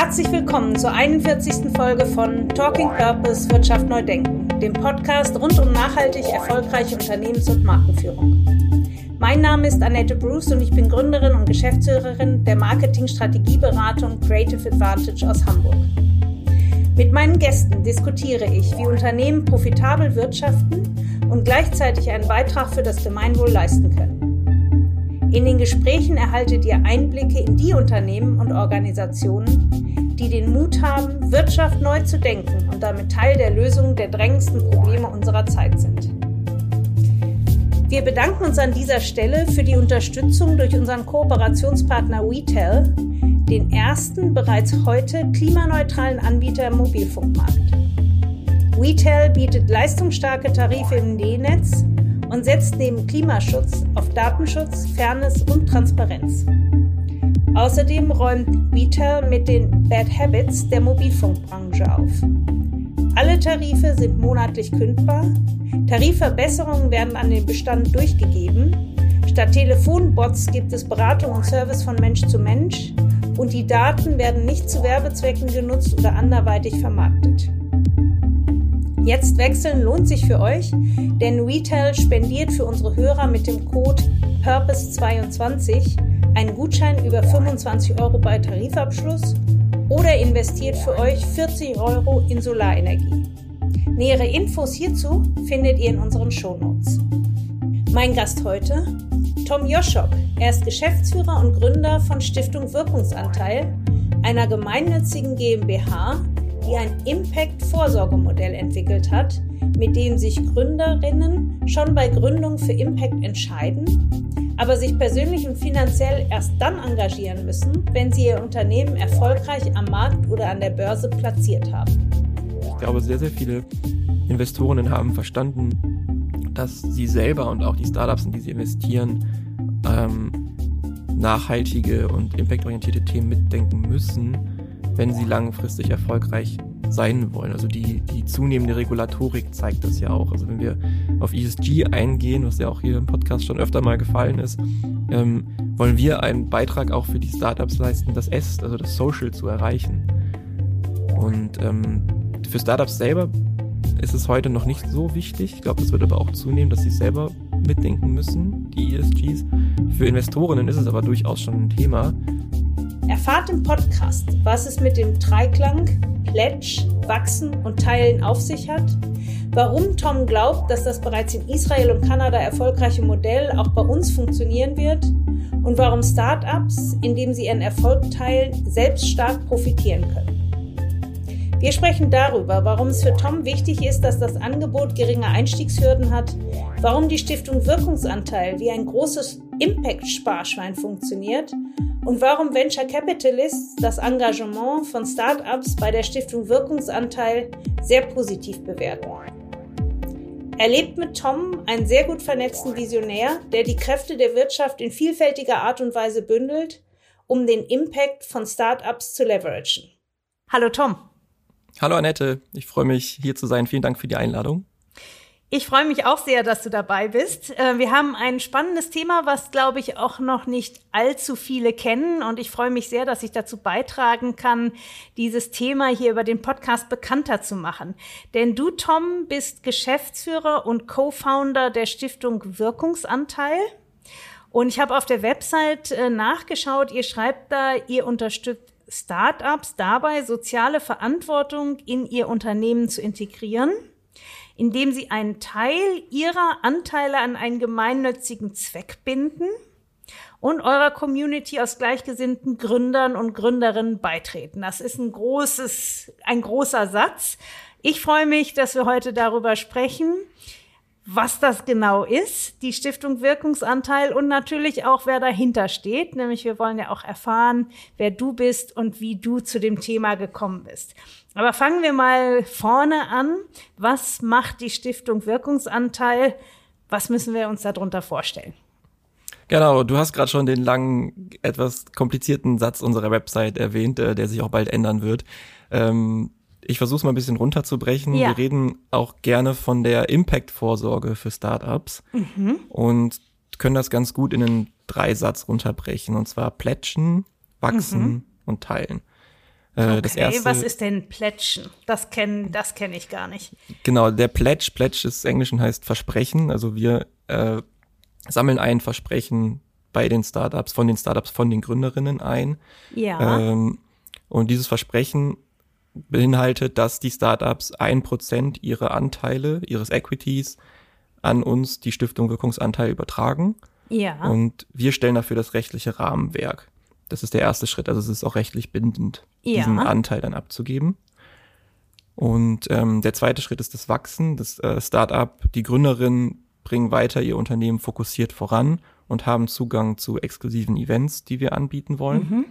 Herzlich willkommen zur 41. Folge von Talking Purpose Wirtschaft neu denken, dem Podcast rund um nachhaltig erfolgreiche Unternehmens- und Markenführung. Mein Name ist Annette Bruce und ich bin Gründerin und Geschäftsführerin der Marketing-Strategieberatung Creative Advantage aus Hamburg. Mit meinen Gästen diskutiere ich, wie Unternehmen profitabel wirtschaften und gleichzeitig einen Beitrag für das Gemeinwohl leisten können. In den Gesprächen erhaltet ihr Einblicke in die Unternehmen und Organisationen, die den Mut haben, Wirtschaft neu zu denken und damit Teil der Lösung der drängendsten Probleme unserer Zeit sind. Wir bedanken uns an dieser Stelle für die Unterstützung durch unseren Kooperationspartner WeTel, den ersten bereits heute klimaneutralen Anbieter im Mobilfunkmarkt. WeTel bietet leistungsstarke Tarife im D-Netz und setzt neben Klimaschutz auf Datenschutz, Fairness und Transparenz. Außerdem räumt WeTel mit den Bad Habits der Mobilfunkbranche auf. Alle Tarife sind monatlich kündbar, Tarifverbesserungen werden an den Bestand durchgegeben, statt Telefonbots gibt es Beratung und Service von Mensch zu Mensch und die Daten werden nicht zu Werbezwecken genutzt oder anderweitig vermarktet. Jetzt wechseln lohnt sich für euch, denn Retail spendiert für unsere Hörer mit dem Code Purpose22 einen Gutschein über 25 Euro bei Tarifabschluss oder investiert für euch 40 Euro in Solarenergie. Nähere Infos hierzu findet ihr in unseren Shownotes. Mein Gast heute, Tom Joschok. Er ist Geschäftsführer und Gründer von Stiftung Wirkungsanteil, einer gemeinnützigen GmbH, die ein Impact-Vorsorgemodell entwickelt hat, mit dem sich Gründerinnen schon bei Gründung für Impact entscheiden, aber sich persönlich und finanziell erst dann engagieren müssen, wenn sie ihr Unternehmen erfolgreich am Markt oder an der Börse platziert haben. Ich glaube, sehr, sehr viele Investorinnen haben verstanden, dass sie selber und auch die Startups, in die sie investieren, ähm, nachhaltige und impactorientierte Themen mitdenken müssen wenn sie langfristig erfolgreich sein wollen. Also die, die zunehmende Regulatorik zeigt das ja auch. Also wenn wir auf ESG eingehen, was ja auch hier im Podcast schon öfter mal gefallen ist, ähm, wollen wir einen Beitrag auch für die Startups leisten, das S, also das Social zu erreichen. Und ähm, für Startups selber ist es heute noch nicht so wichtig. Ich glaube, das wird aber auch zunehmen, dass sie selber mitdenken müssen, die ESGs. Für Investorinnen ist es aber durchaus schon ein Thema. Erfahrt im Podcast, was es mit dem Dreiklang Pledge, Wachsen und Teilen auf sich hat, warum Tom glaubt, dass das bereits in Israel und Kanada erfolgreiche Modell auch bei uns funktionieren wird und warum Startups, indem sie ihren Erfolg teilen, selbst stark profitieren können. Wir sprechen darüber, warum es für Tom wichtig ist, dass das Angebot geringe Einstiegshürden hat, warum die Stiftung Wirkungsanteil wie ein großes Impact-Sparschwein funktioniert und warum Venture Capitalists das Engagement von Startups bei der Stiftung Wirkungsanteil sehr positiv bewerten. Er lebt mit Tom einen sehr gut vernetzten Visionär, der die Kräfte der Wirtschaft in vielfältiger Art und Weise bündelt, um den Impact von Startups zu leveragen. Hallo Tom. Hallo Annette, ich freue mich hier zu sein. Vielen Dank für die Einladung. Ich freue mich auch sehr, dass du dabei bist. Äh, wir haben ein spannendes Thema, was, glaube ich, auch noch nicht allzu viele kennen. Und ich freue mich sehr, dass ich dazu beitragen kann, dieses Thema hier über den Podcast bekannter zu machen. Denn du, Tom, bist Geschäftsführer und Co-Founder der Stiftung Wirkungsanteil. Und ich habe auf der Website äh, nachgeschaut, ihr schreibt da, ihr unterstützt Startups dabei, soziale Verantwortung in ihr Unternehmen zu integrieren indem sie einen Teil ihrer Anteile an einen gemeinnützigen Zweck binden und eurer Community aus gleichgesinnten Gründern und Gründerinnen beitreten. Das ist ein großes, ein großer Satz. Ich freue mich, dass wir heute darüber sprechen, was das genau ist, die Stiftung Wirkungsanteil und natürlich auch, wer dahinter steht. Nämlich wir wollen ja auch erfahren, wer du bist und wie du zu dem Thema gekommen bist. Aber fangen wir mal vorne an. Was macht die Stiftung Wirkungsanteil? Was müssen wir uns darunter vorstellen? Genau, du hast gerade schon den langen, etwas komplizierten Satz unserer Website erwähnt, äh, der sich auch bald ändern wird. Ähm, ich versuche es mal ein bisschen runterzubrechen. Ja. Wir reden auch gerne von der Impact-Vorsorge für Startups mhm. und können das ganz gut in einen Dreisatz runterbrechen. Und zwar plätschen, wachsen mhm. und teilen. Äh, okay, erste, was ist denn Plätschen? Das kenne das kenn ich gar nicht. Genau, der Pledge, Pledge ist Englisch und heißt Versprechen. Also wir äh, sammeln ein Versprechen bei den Startups, von den Startups, von den Gründerinnen ein. Ja. Ähm, und dieses Versprechen beinhaltet, dass die Startups ein Prozent ihrer Anteile, ihres Equities an uns, die Stiftung Wirkungsanteil, übertragen. Ja. Und wir stellen dafür das rechtliche Rahmenwerk. Das ist der erste Schritt. Also es ist auch rechtlich bindend, ja. diesen Anteil dann abzugeben. Und ähm, der zweite Schritt ist das Wachsen. Das äh, Startup, die Gründerinnen bringen weiter ihr Unternehmen fokussiert voran und haben Zugang zu exklusiven Events, die wir anbieten wollen. Mhm.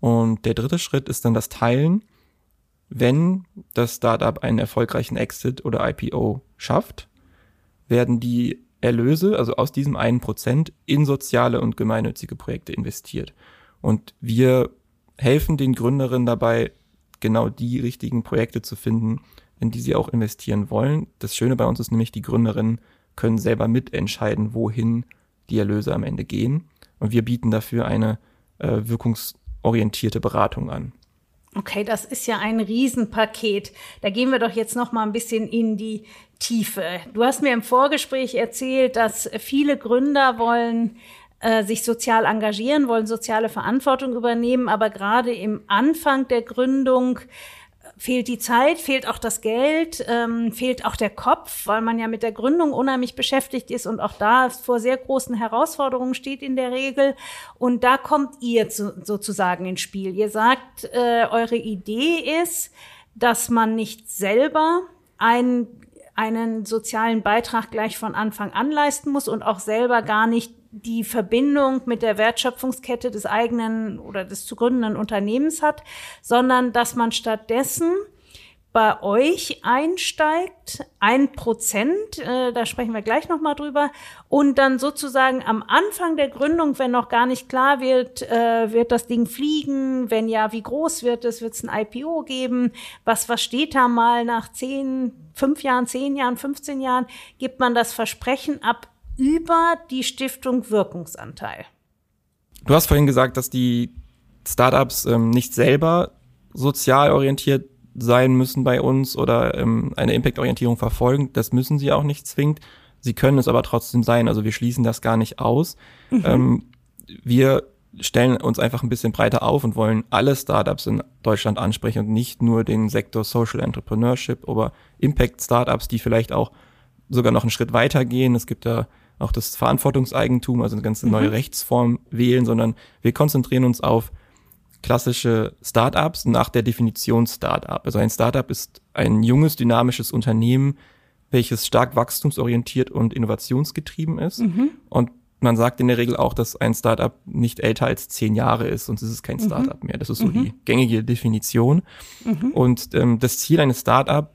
Und der dritte Schritt ist dann das Teilen. Wenn das Startup einen erfolgreichen Exit oder IPO schafft, werden die Erlöse, also aus diesem einen Prozent, in soziale und gemeinnützige Projekte investiert. Und wir helfen den Gründerinnen dabei, genau die richtigen Projekte zu finden, in die sie auch investieren wollen. Das Schöne bei uns ist nämlich, die Gründerinnen können selber mitentscheiden, wohin die Erlöse am Ende gehen. Und wir bieten dafür eine äh, wirkungsorientierte Beratung an. Okay, das ist ja ein Riesenpaket. Da gehen wir doch jetzt noch mal ein bisschen in die Tiefe. Du hast mir im Vorgespräch erzählt, dass viele Gründer wollen äh, sich sozial engagieren, wollen soziale Verantwortung übernehmen, aber gerade im Anfang der Gründung fehlt die Zeit, fehlt auch das Geld, ähm, fehlt auch der Kopf, weil man ja mit der Gründung unheimlich beschäftigt ist und auch da vor sehr großen Herausforderungen steht in der Regel. Und da kommt ihr zu, sozusagen ins Spiel. Ihr sagt, äh, eure Idee ist, dass man nicht selber ein einen sozialen Beitrag gleich von Anfang an leisten muss und auch selber gar nicht die Verbindung mit der Wertschöpfungskette des eigenen oder des zu gründenden Unternehmens hat, sondern dass man stattdessen bei euch einsteigt, ein Prozent, äh, da sprechen wir gleich nochmal drüber, und dann sozusagen am Anfang der Gründung, wenn noch gar nicht klar wird, äh, wird das Ding fliegen, wenn ja, wie groß wird es, wird es ein IPO geben, was, was steht da mal nach zehn, fünf Jahren, zehn Jahren, 15 Jahren, gibt man das Versprechen ab über die Stiftung Wirkungsanteil. Du hast vorhin gesagt, dass die Startups ähm, nicht selber sozial orientiert sein müssen bei uns oder ähm, eine Impact-Orientierung verfolgen. Das müssen sie auch nicht zwingend. Sie können es aber trotzdem sein. Also wir schließen das gar nicht aus. Mhm. Ähm, wir stellen uns einfach ein bisschen breiter auf und wollen alle Startups in Deutschland ansprechen und nicht nur den Sektor Social Entrepreneurship oder Impact Startups, die vielleicht auch sogar noch einen Schritt weiter gehen. Es gibt da auch das Verantwortungseigentum, also eine ganze neue mhm. Rechtsform wählen, sondern wir konzentrieren uns auf klassische Startups nach der Definition Startup. Also ein Startup ist ein junges, dynamisches Unternehmen, welches stark wachstumsorientiert und innovationsgetrieben ist. Mhm. Und man sagt in der Regel auch, dass ein Startup nicht älter als zehn Jahre ist, sonst ist es kein mhm. Startup mehr. Das ist so mhm. die gängige Definition. Mhm. Und ähm, das Ziel eines Startups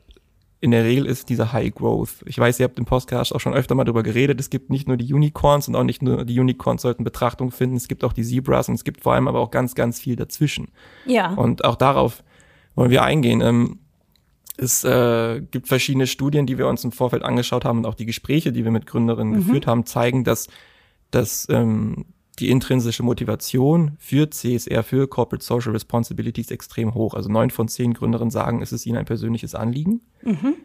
in der Regel ist dieser High Growth. Ich weiß, ihr habt im Podcast auch schon öfter mal darüber geredet. Es gibt nicht nur die Unicorns und auch nicht nur die Unicorns sollten Betrachtung finden. Es gibt auch die Zebras und es gibt vor allem aber auch ganz, ganz viel dazwischen. Ja. Und auch darauf wollen wir eingehen. Ähm, es äh, gibt verschiedene Studien, die wir uns im Vorfeld angeschaut haben und auch die Gespräche, die wir mit Gründerinnen mhm. geführt haben, zeigen, dass, dass ähm, die intrinsische Motivation für CSR, für Corporate Social Responsibility ist extrem hoch. Also neun von zehn Gründerinnen sagen, es ist ihnen ein persönliches Anliegen. Mhm.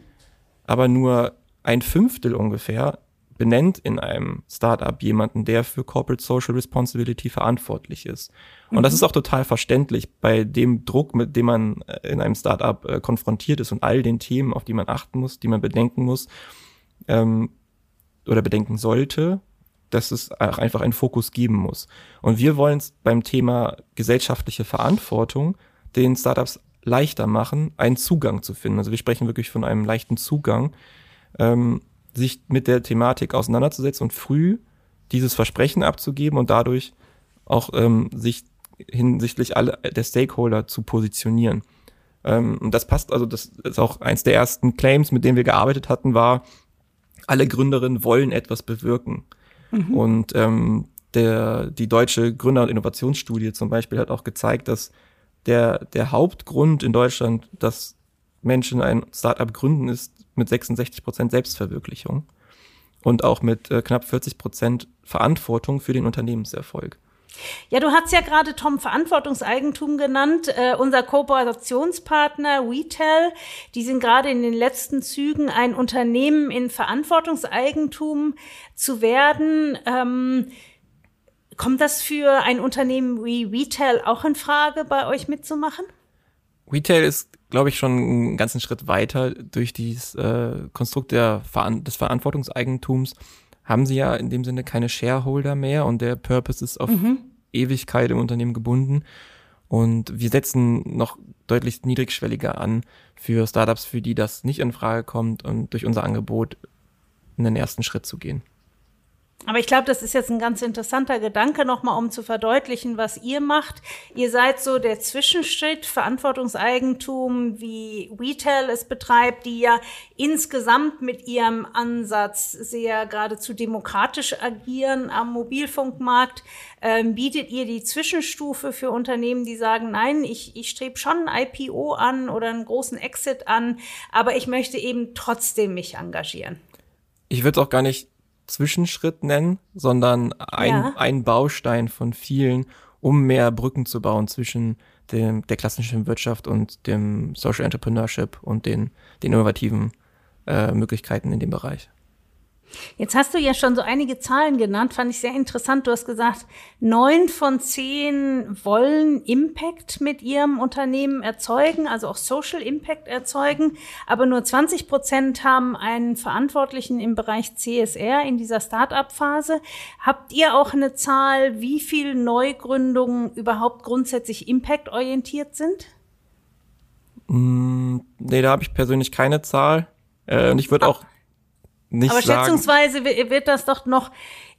Aber nur ein Fünftel ungefähr benennt in einem Startup jemanden, der für Corporate Social Responsibility verantwortlich ist. Und mhm. das ist auch total verständlich bei dem Druck, mit dem man äh, in einem Startup äh, konfrontiert ist und all den Themen, auf die man achten muss, die man bedenken muss ähm, oder bedenken sollte, dass es einfach einen Fokus geben muss. Und wir wollen es beim Thema gesellschaftliche Verantwortung den Startups leichter machen, einen Zugang zu finden. Also wir sprechen wirklich von einem leichten Zugang, ähm, sich mit der Thematik auseinanderzusetzen und früh dieses Versprechen abzugeben und dadurch auch ähm, sich hinsichtlich alle der Stakeholder zu positionieren. Ähm, und das passt, also das ist auch eins der ersten Claims, mit denen wir gearbeitet hatten, war, alle Gründerinnen wollen etwas bewirken. Mhm. Und ähm, der, die deutsche Gründer- und Innovationsstudie zum Beispiel hat auch gezeigt, dass der, der Hauptgrund in Deutschland, dass Menschen ein Startup gründen, ist mit 66 Prozent Selbstverwirklichung und auch mit äh, knapp 40 Prozent Verantwortung für den Unternehmenserfolg. Ja, du hast ja gerade Tom Verantwortungseigentum genannt. Äh, unser Kooperationspartner WeTel, die sind gerade in den letzten Zügen, ein Unternehmen in Verantwortungseigentum zu werden. Ähm, kommt das für ein Unternehmen wie WeTel auch in Frage, bei euch mitzumachen? Retail ist, glaube ich, schon einen ganzen Schritt weiter durch dieses äh, Konstrukt der des Verantwortungseigentums haben sie ja in dem Sinne keine Shareholder mehr und der Purpose ist auf mhm. Ewigkeit im Unternehmen gebunden. Und wir setzen noch deutlich niedrigschwelliger an für Startups, für die das nicht in Frage kommt und durch unser Angebot einen ersten Schritt zu gehen. Aber ich glaube, das ist jetzt ein ganz interessanter Gedanke nochmal, um zu verdeutlichen, was ihr macht. Ihr seid so der Zwischenschritt, Verantwortungseigentum, wie Retail es betreibt, die ja insgesamt mit ihrem Ansatz sehr geradezu demokratisch agieren am Mobilfunkmarkt. Ähm, bietet ihr die Zwischenstufe für Unternehmen, die sagen, nein, ich, ich strebe schon ein IPO an oder einen großen Exit an, aber ich möchte eben trotzdem mich engagieren? Ich würde auch gar nicht Zwischenschritt nennen, sondern ein, ja. ein Baustein von vielen, um mehr Brücken zu bauen zwischen dem, der klassischen Wirtschaft und dem Social Entrepreneurship und den, den innovativen äh, Möglichkeiten in dem Bereich. Jetzt hast du ja schon so einige Zahlen genannt, fand ich sehr interessant. Du hast gesagt, neun von zehn wollen Impact mit ihrem Unternehmen erzeugen, also auch Social Impact erzeugen, aber nur 20 Prozent haben einen Verantwortlichen im Bereich CSR in dieser Start-up-Phase. Habt ihr auch eine Zahl, wie viele Neugründungen überhaupt grundsätzlich Impact-orientiert sind? Mm, nee, da habe ich persönlich keine Zahl. Äh, und ich würde auch nicht Aber sagen. schätzungsweise wird das doch noch,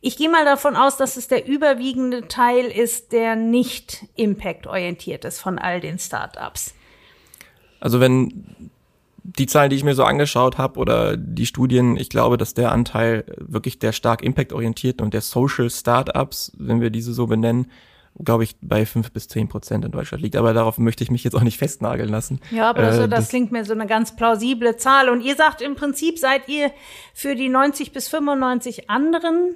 ich gehe mal davon aus, dass es der überwiegende Teil ist, der nicht impact-orientiert ist von all den Startups. Also wenn die Zahlen, die ich mir so angeschaut habe oder die Studien, ich glaube, dass der Anteil wirklich der stark impact-orientierten und der Social Startups, wenn wir diese so benennen, glaube ich, bei fünf bis zehn Prozent in Deutschland liegt. Aber darauf möchte ich mich jetzt auch nicht festnageln lassen. Ja, aber also, das, das klingt mir so eine ganz plausible Zahl. Und ihr sagt im Prinzip, seid ihr für die 90 bis 95 anderen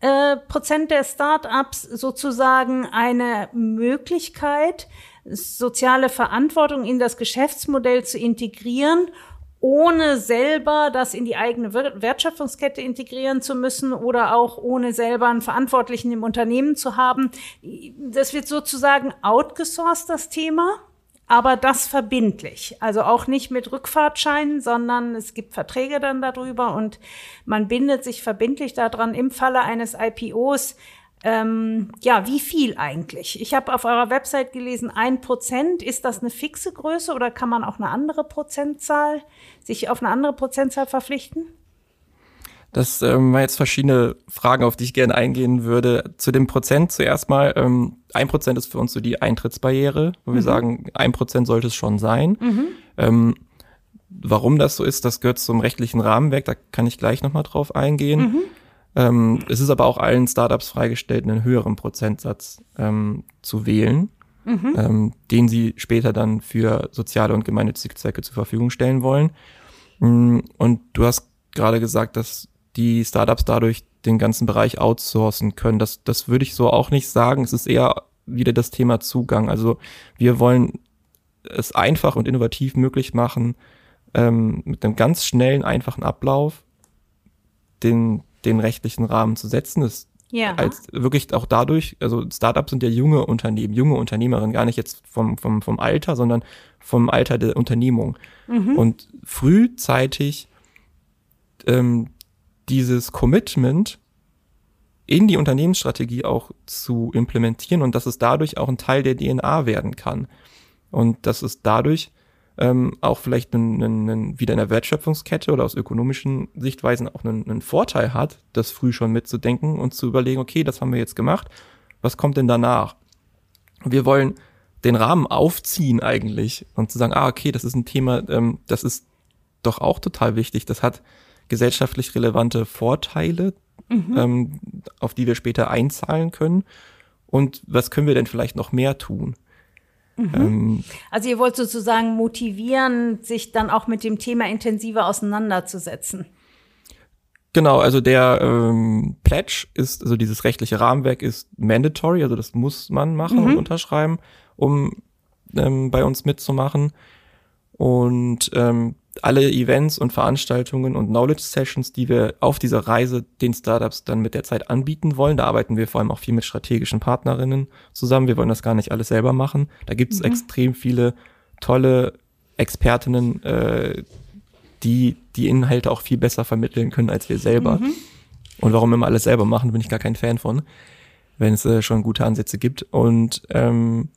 äh, Prozent der Startups sozusagen eine Möglichkeit, soziale Verantwortung in das Geschäftsmodell zu integrieren ohne selber das in die eigene Wertschöpfungskette integrieren zu müssen oder auch ohne selber einen Verantwortlichen im Unternehmen zu haben. Das wird sozusagen outgesourced, das Thema, aber das verbindlich. Also auch nicht mit Rückfahrtscheinen, sondern es gibt Verträge dann darüber und man bindet sich verbindlich daran im Falle eines IPOs ähm, ja, wie viel eigentlich? Ich habe auf eurer Website gelesen, ein Prozent. Ist das eine fixe Größe oder kann man auch eine andere Prozentzahl, sich auf eine andere Prozentzahl verpflichten? Das ähm, waren jetzt verschiedene Fragen, auf die ich gerne eingehen würde. Zu dem Prozent zuerst mal. Ähm, ein Prozent ist für uns so die Eintrittsbarriere, wo mhm. wir sagen, ein Prozent sollte es schon sein. Mhm. Ähm, warum das so ist, das gehört zum rechtlichen Rahmenwerk. Da kann ich gleich nochmal drauf eingehen. Mhm. Ähm, es ist aber auch allen Startups freigestellt, einen höheren Prozentsatz ähm, zu wählen, mhm. ähm, den sie später dann für soziale und gemeinnützige Zwecke zur Verfügung stellen wollen. Mm, und du hast gerade gesagt, dass die Startups dadurch den ganzen Bereich outsourcen können. Das, das würde ich so auch nicht sagen. Es ist eher wieder das Thema Zugang. Also wir wollen es einfach und innovativ möglich machen, ähm, mit einem ganz schnellen, einfachen Ablauf den den rechtlichen Rahmen zu setzen. Das ja. als wirklich auch dadurch, also Startups sind ja junge Unternehmen, junge Unternehmerinnen, gar nicht jetzt vom, vom, vom Alter, sondern vom Alter der Unternehmung. Mhm. Und frühzeitig ähm, dieses Commitment in die Unternehmensstrategie auch zu implementieren und dass es dadurch auch ein Teil der DNA werden kann. Und dass es dadurch ähm, auch vielleicht einen, einen, wieder in der Wertschöpfungskette oder aus ökonomischen Sichtweisen auch einen, einen Vorteil hat, das früh schon mitzudenken und zu überlegen, okay, das haben wir jetzt gemacht, was kommt denn danach? Wir wollen den Rahmen aufziehen eigentlich und zu sagen, ah, okay, das ist ein Thema, ähm, das ist doch auch total wichtig, das hat gesellschaftlich relevante Vorteile, mhm. ähm, auf die wir später einzahlen können. Und was können wir denn vielleicht noch mehr tun? Mhm. Ähm, also ihr wollt sozusagen motivieren, sich dann auch mit dem Thema intensiver auseinanderzusetzen. Genau, also der ähm, Pledge ist, also dieses rechtliche Rahmenwerk ist mandatory, also das muss man machen Mhm. und unterschreiben, um ähm, bei uns mitzumachen. Und ähm, alle Events und Veranstaltungen und Knowledge Sessions, die wir auf dieser Reise den Startups dann mit der Zeit anbieten wollen, da arbeiten wir vor allem auch viel mit strategischen Partnerinnen zusammen. Wir wollen das gar nicht alles selber machen. Da gibt es extrem viele tolle Expertinnen, äh, die die Inhalte auch viel besser vermitteln können als wir selber. Und warum immer alles selber machen, bin ich gar kein Fan von, wenn es äh, schon gute Ansätze gibt. Und ähm,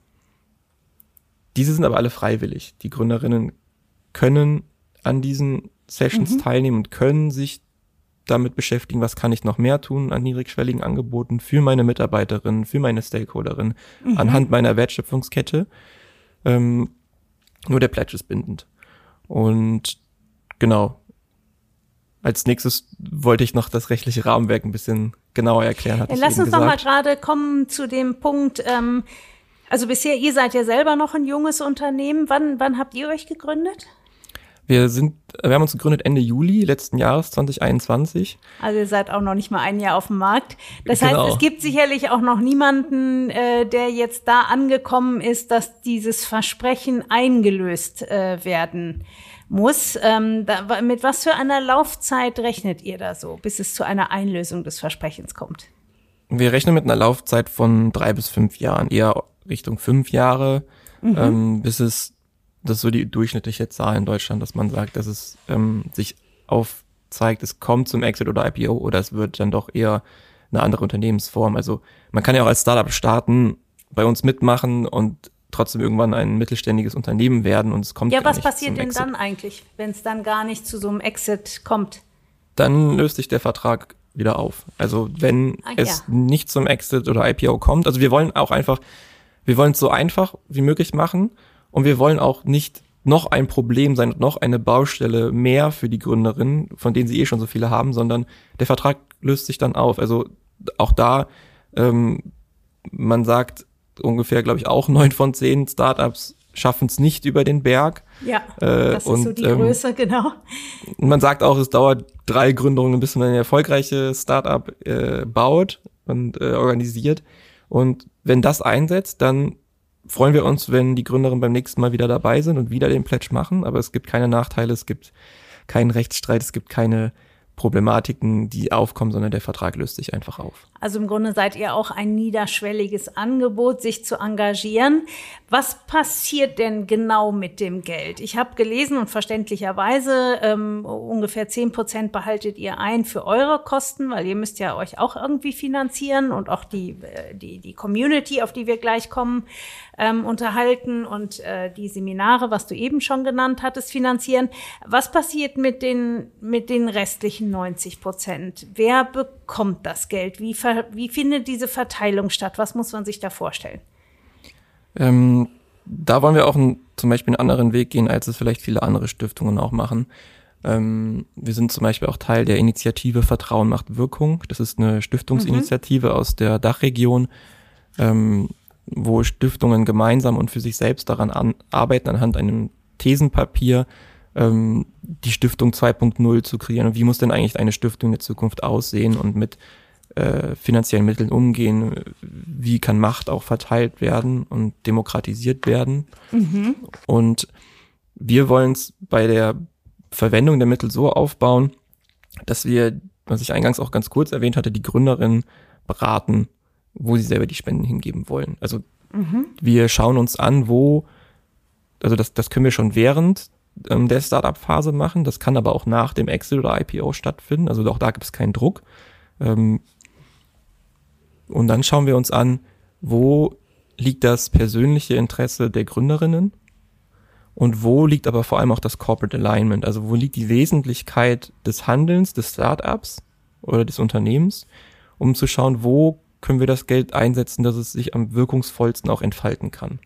diese sind aber alle freiwillig. Die Gründerinnen können an diesen Sessions teilnehmen und können sich damit beschäftigen, was kann ich noch mehr tun an niedrigschwelligen Angeboten für meine Mitarbeiterinnen, für meine Stakeholderinnen, anhand meiner Wertschöpfungskette. Ähm, nur der Pledge ist bindend. Und genau. Als nächstes wollte ich noch das rechtliche Rahmenwerk ein bisschen genauer erklären. Hatte ich Lass uns noch mal gerade kommen zu dem Punkt, ähm, also bisher, ihr seid ja selber noch ein junges Unternehmen. Wann, wann habt ihr euch gegründet? Wir sind, wir haben uns gegründet Ende Juli letzten Jahres 2021. Also ihr seid auch noch nicht mal ein Jahr auf dem Markt. Das Genau. heißt, es gibt sicherlich auch noch niemanden, äh, der jetzt da angekommen ist, dass dieses Versprechen eingelöst äh, werden muss. Ähm, da, mit was für einer Laufzeit rechnet ihr da so, bis es zu einer Einlösung des Versprechens kommt? Wir rechnen mit einer Laufzeit von drei bis fünf Jahren, eher Richtung fünf Jahre, ähm, bis es, das ist so die durchschnittliche Zahl in Deutschland, dass man sagt, dass es ähm, sich aufzeigt, es kommt zum Exit oder IPO oder es wird dann doch eher eine andere Unternehmensform. Also man kann ja auch als Startup starten, bei uns mitmachen und trotzdem irgendwann ein mittelständiges Unternehmen werden und es kommt Ja, gar was passiert denn Exit. dann eigentlich, wenn es dann gar nicht zu so einem Exit kommt? dann löst sich der Vertrag wieder auf. Also wenn Ah, es ja. nicht zum Exit oder IPO kommt, also wir wollen auch einfach, wir wollen es so einfach wie möglich machen und wir wollen auch nicht noch ein Problem sein und noch eine Baustelle mehr für die Gründerinnen, von denen sie eh schon so viele haben, sondern der Vertrag löst sich dann auf. Also auch da, ähm, man sagt ungefähr, glaube ich, auch neun von zehn Startups schaffen es nicht über den Berg. Ja, Äh, das ist so die ähm, Größe, genau. Man sagt auch, es dauert drei Gründungen, bis man ein erfolgreiches Startup äh, baut und äh, organisiert. Und wenn das einsetzt, dann freuen wir uns, wenn die Gründerinnen beim nächsten Mal wieder dabei sind und wieder den Pledge machen. Aber es gibt keine Nachteile, es gibt keinen Rechtsstreit, es gibt keine Problematiken, die aufkommen, sondern der Vertrag löst sich einfach auf. Also im Grunde seid ihr auch ein niederschwelliges Angebot, sich zu engagieren. Was passiert denn genau mit dem Geld? Ich habe gelesen und verständlicherweise ähm, ungefähr zehn Prozent behaltet ihr ein für eure Kosten, weil ihr müsst ja euch auch irgendwie finanzieren und auch die, äh, die, die Community, auf die wir gleich kommen, ähm, unterhalten und äh, die Seminare, was du eben schon genannt hattest, finanzieren. Was passiert mit den, mit den restlichen 90 Prozent? Wer bekommt das Geld? Wie, ver, wie findet diese Verteilung statt? Was muss man sich da vorstellen? Ähm, da wollen wir auch einen, zum Beispiel einen anderen Weg gehen, als es vielleicht viele andere Stiftungen auch machen. Ähm, wir sind zum Beispiel auch Teil der Initiative Vertrauen macht Wirkung. Das ist eine Stiftungsinitiative aus der Dachregion, ähm, wo Stiftungen gemeinsam und für sich selbst daran an, arbeiten, anhand einem Thesenpapier ähm, die Stiftung 2.0 zu kreieren. Und wie muss denn eigentlich eine Stiftung in der Zukunft aussehen und mit äh, finanziellen Mitteln umgehen? Wie kann Macht auch verteilt werden und demokratisiert werden? Und wir wollen es bei der Verwendung der Mittel so aufbauen, dass wir, was ich eingangs auch ganz kurz erwähnt hatte, die Gründerinnen beraten, wo sie selber die Spenden hingeben wollen. Also wir schauen uns an, wo, also das, das können wir schon während ähm, der Startup-Phase machen, das kann aber auch nach dem Exit oder IPO stattfinden, also auch da gibt es keinen Druck. Ähm, und dann schauen wir uns an, wo liegt das persönliche Interesse der Gründerinnen und wo liegt aber vor allem auch das Corporate Alignment, also wo liegt die Wesentlichkeit des Handelns des Startups oder des Unternehmens, um zu schauen, wo können wir das Geld einsetzen, dass es sich am wirkungsvollsten auch entfalten kann.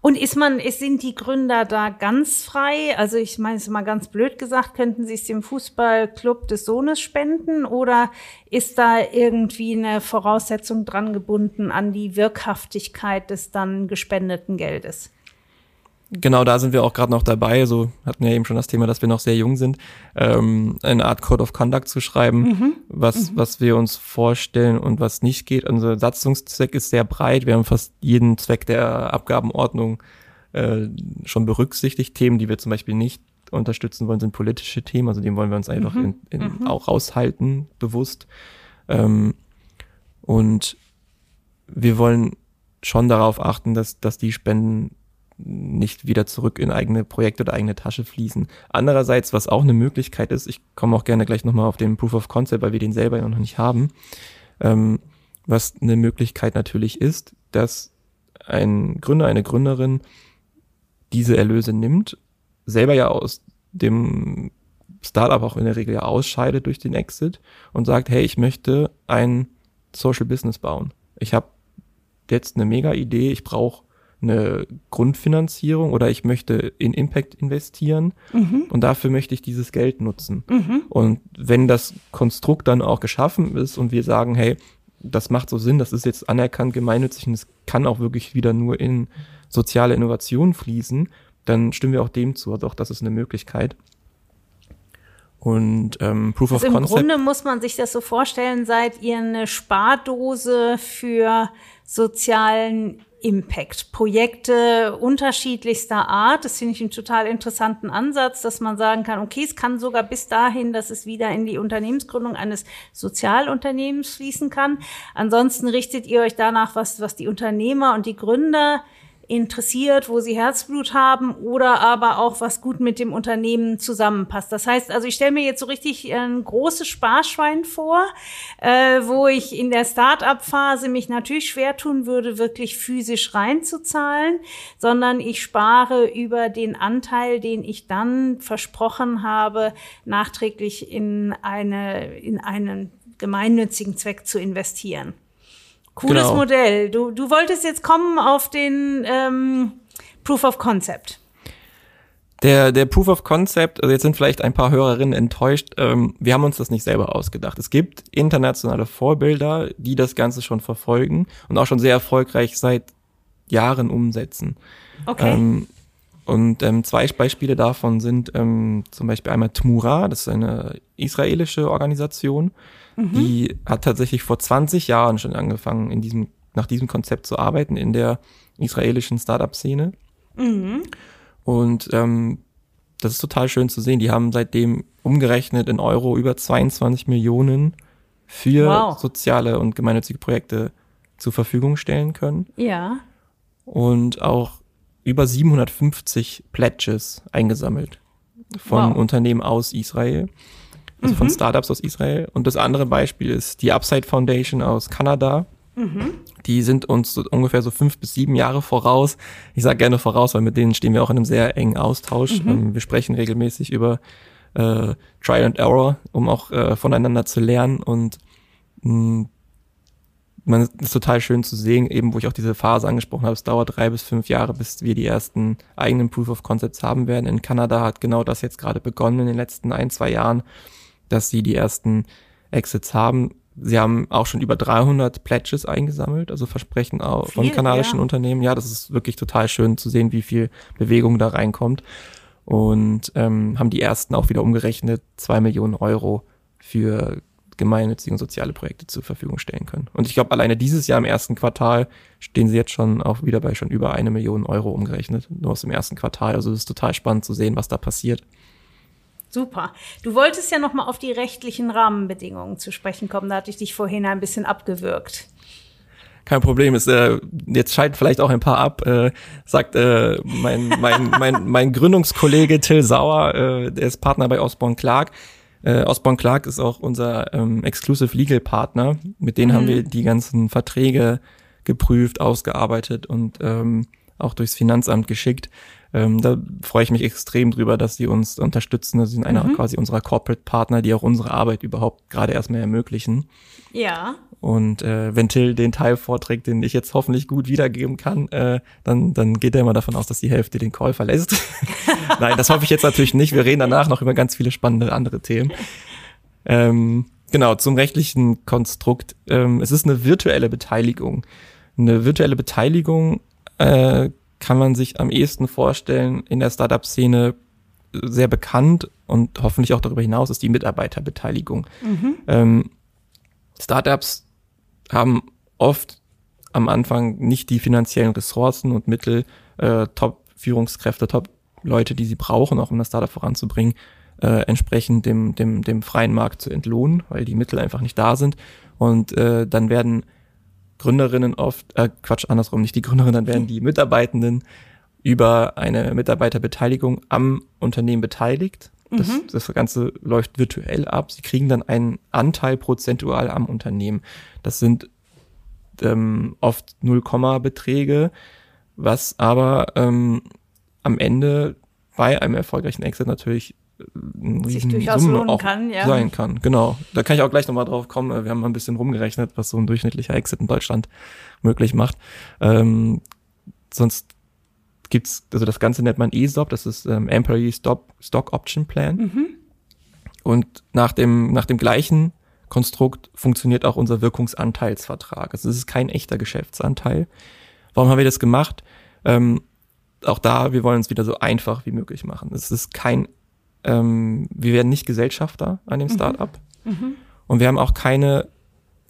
Und ist man, sind die Gründer da ganz frei? Also ich meine es mal ganz blöd gesagt, könnten sie es dem Fußballclub des Sohnes spenden oder ist da irgendwie eine Voraussetzung dran gebunden an die Wirkhaftigkeit des dann gespendeten Geldes? Genau, da sind wir auch gerade noch dabei. So hatten wir eben schon das Thema, dass wir noch sehr jung sind, ähm, eine Art Code of Conduct zu schreiben, mhm. was mhm. was wir uns vorstellen und was nicht geht. Unser Satzungszweck ist sehr breit. Wir haben fast jeden Zweck der Abgabenordnung äh, schon berücksichtigt. Themen, die wir zum Beispiel nicht unterstützen wollen, sind politische Themen. Also dem wollen wir uns einfach mhm. in, in mhm. auch raushalten, bewusst. Ähm, und wir wollen schon darauf achten, dass dass die Spenden nicht wieder zurück in eigene Projekte oder eigene Tasche fließen. Andererseits, was auch eine Möglichkeit ist, ich komme auch gerne gleich nochmal auf den Proof of Concept, weil wir den selber noch nicht haben, ähm, was eine Möglichkeit natürlich ist, dass ein Gründer, eine Gründerin diese Erlöse nimmt, selber ja aus dem Startup auch in der Regel ja ausscheidet durch den Exit und sagt, hey, ich möchte ein Social Business bauen. Ich habe jetzt eine mega Idee, ich brauche eine Grundfinanzierung oder ich möchte in Impact investieren mhm. und dafür möchte ich dieses Geld nutzen. Mhm. Und wenn das Konstrukt dann auch geschaffen ist und wir sagen, hey, das macht so Sinn, das ist jetzt anerkannt gemeinnützig und es kann auch wirklich wieder nur in soziale Innovation fließen, dann stimmen wir auch dem zu. Also auch das ist eine Möglichkeit. Und ähm, Proof also of im Concept. Im Grunde muss man sich das so vorstellen, seid ihr eine Spardose für sozialen Impact. Projekte unterschiedlichster Art. Das finde ich einen total interessanten Ansatz, dass man sagen kann, okay, es kann sogar bis dahin, dass es wieder in die Unternehmensgründung eines Sozialunternehmens fließen kann. Ansonsten richtet ihr euch danach, was, was die Unternehmer und die Gründer interessiert, wo sie Herzblut haben oder aber auch was gut mit dem Unternehmen zusammenpasst. Das heißt, also ich stelle mir jetzt so richtig ein großes Sparschwein vor, äh, wo ich in der Start-up-Phase mich natürlich schwer tun würde, wirklich physisch reinzuzahlen, sondern ich spare über den Anteil, den ich dann versprochen habe, nachträglich in eine in einen gemeinnützigen Zweck zu investieren. Cooles genau. Modell. Du, du wolltest jetzt kommen auf den ähm, Proof of Concept. Der, der Proof of Concept, also jetzt sind vielleicht ein paar Hörerinnen enttäuscht, ähm, wir haben uns das nicht selber ausgedacht. Es gibt internationale Vorbilder, die das Ganze schon verfolgen und auch schon sehr erfolgreich seit Jahren umsetzen. Okay. Ähm, und ähm, zwei Beispiele davon sind ähm, zum Beispiel einmal Tmura, das ist eine israelische Organisation, Mhm. Die hat tatsächlich vor 20 Jahren schon angefangen, in diesem, nach diesem Konzept zu arbeiten in der israelischen Startup-Szene. Mhm. Und ähm, das ist total schön zu sehen. Die haben seitdem umgerechnet in Euro über 22 Millionen für wow. soziale und gemeinnützige Projekte zur Verfügung stellen können. Ja. Und auch über 750 Pledges eingesammelt von wow. Unternehmen aus Israel also mhm. von Startups aus Israel. Und das andere Beispiel ist die Upside Foundation aus Kanada. Mhm. Die sind uns so ungefähr so fünf bis sieben Jahre voraus. Ich sage gerne voraus, weil mit denen stehen wir auch in einem sehr engen Austausch. Mhm. Ähm, wir sprechen regelmäßig über äh, Trial and Error, um auch äh, voneinander zu lernen. Und mh, mm, man ist total schön zu sehen, eben wo ich auch diese Phase angesprochen habe, es dauert drei bis fünf Jahre, bis wir die ersten eigenen Proof of Concepts haben werden. In Kanada hat genau das jetzt gerade begonnen in den letzten ein, zwei Jahren dass sie die ersten Exits haben. Sie haben auch schon über 300 Pledges eingesammelt, also Versprechen auch von kanadischen ja. Unternehmen. Ja, das ist wirklich total schön zu sehen, wie viel Bewegung da reinkommt. Und ähm, haben die ersten auch wieder umgerechnet zwei Millionen Euro für gemeinnützige und soziale Projekte zur Verfügung stellen können. Und ich glaube, alleine dieses Jahr im ersten Quartal stehen sie jetzt schon auch wieder bei schon über eine Million Euro umgerechnet, nur aus dem ersten Quartal. Also es ist total spannend zu sehen, was da passiert. Super. Du wolltest ja noch mal auf die rechtlichen Rahmenbedingungen zu sprechen kommen. Da hatte ich dich vorhin ein bisschen abgewürgt. Kein Problem. Ist, äh, jetzt schalten vielleicht auch ein paar ab. Äh, sagt äh, mein, mein, mein, mein Gründungskollege Till Sauer, äh, der ist Partner bei Osborne Clark. Äh, Osborne Clark ist auch unser ähm, Exclusive Legal Partner. Mit denen mhm. haben wir die ganzen Verträge geprüft, ausgearbeitet und ähm, auch durchs Finanzamt geschickt. Ähm, da freue ich mich extrem drüber, dass sie uns unterstützen. Das sind einer mhm. quasi unserer Corporate Partner, die auch unsere Arbeit überhaupt gerade erstmal ermöglichen. Ja. Und äh, wenn Till den Teil vorträgt, den ich jetzt hoffentlich gut wiedergeben kann, äh, dann, dann geht er immer davon aus, dass die Hälfte den Call verlässt. Nein, das hoffe ich jetzt natürlich nicht. Wir reden danach noch über ganz viele spannende andere Themen. Ähm, genau, zum rechtlichen Konstrukt. Ähm, es ist eine virtuelle Beteiligung. Eine virtuelle Beteiligung äh, kann man sich am ehesten vorstellen in der Startup-Szene sehr bekannt und hoffentlich auch darüber hinaus ist die Mitarbeiterbeteiligung. Mhm. Ähm, Startups haben oft am Anfang nicht die finanziellen Ressourcen und Mittel, äh, Top-Führungskräfte, Top-Leute, die sie brauchen, auch um das Startup voranzubringen, äh, entsprechend dem, dem, dem freien Markt zu entlohnen, weil die Mittel einfach nicht da sind. Und äh, dann werden Gründerinnen oft, äh, Quatsch, andersrum, nicht die Gründerinnen, dann werden die Mitarbeitenden über eine Mitarbeiterbeteiligung am Unternehmen beteiligt. Das, mhm. das Ganze läuft virtuell ab. Sie kriegen dann einen Anteil prozentual am Unternehmen. Das sind ähm, oft Nullkomma-Beträge, was aber ähm, am Ende bei einem erfolgreichen Exit natürlich sich durchaus Summe lohnen kann, ja. Sein kann, genau. Da kann ich auch gleich nochmal drauf kommen. Wir haben mal ein bisschen rumgerechnet, was so ein durchschnittlicher Exit in Deutschland möglich macht. Ähm, sonst gibt's, also das Ganze nennt man ESOP, das ist ähm, Employee Stop, Stock Option Plan. Mhm. Und nach dem, nach dem gleichen Konstrukt funktioniert auch unser Wirkungsanteilsvertrag. Also es ist kein echter Geschäftsanteil. Warum haben wir das gemacht? Ähm, auch da, wir wollen es wieder so einfach wie möglich machen. Es ist kein, ähm, wir werden nicht Gesellschafter an dem mhm. Startup. Mhm. Und wir haben auch keine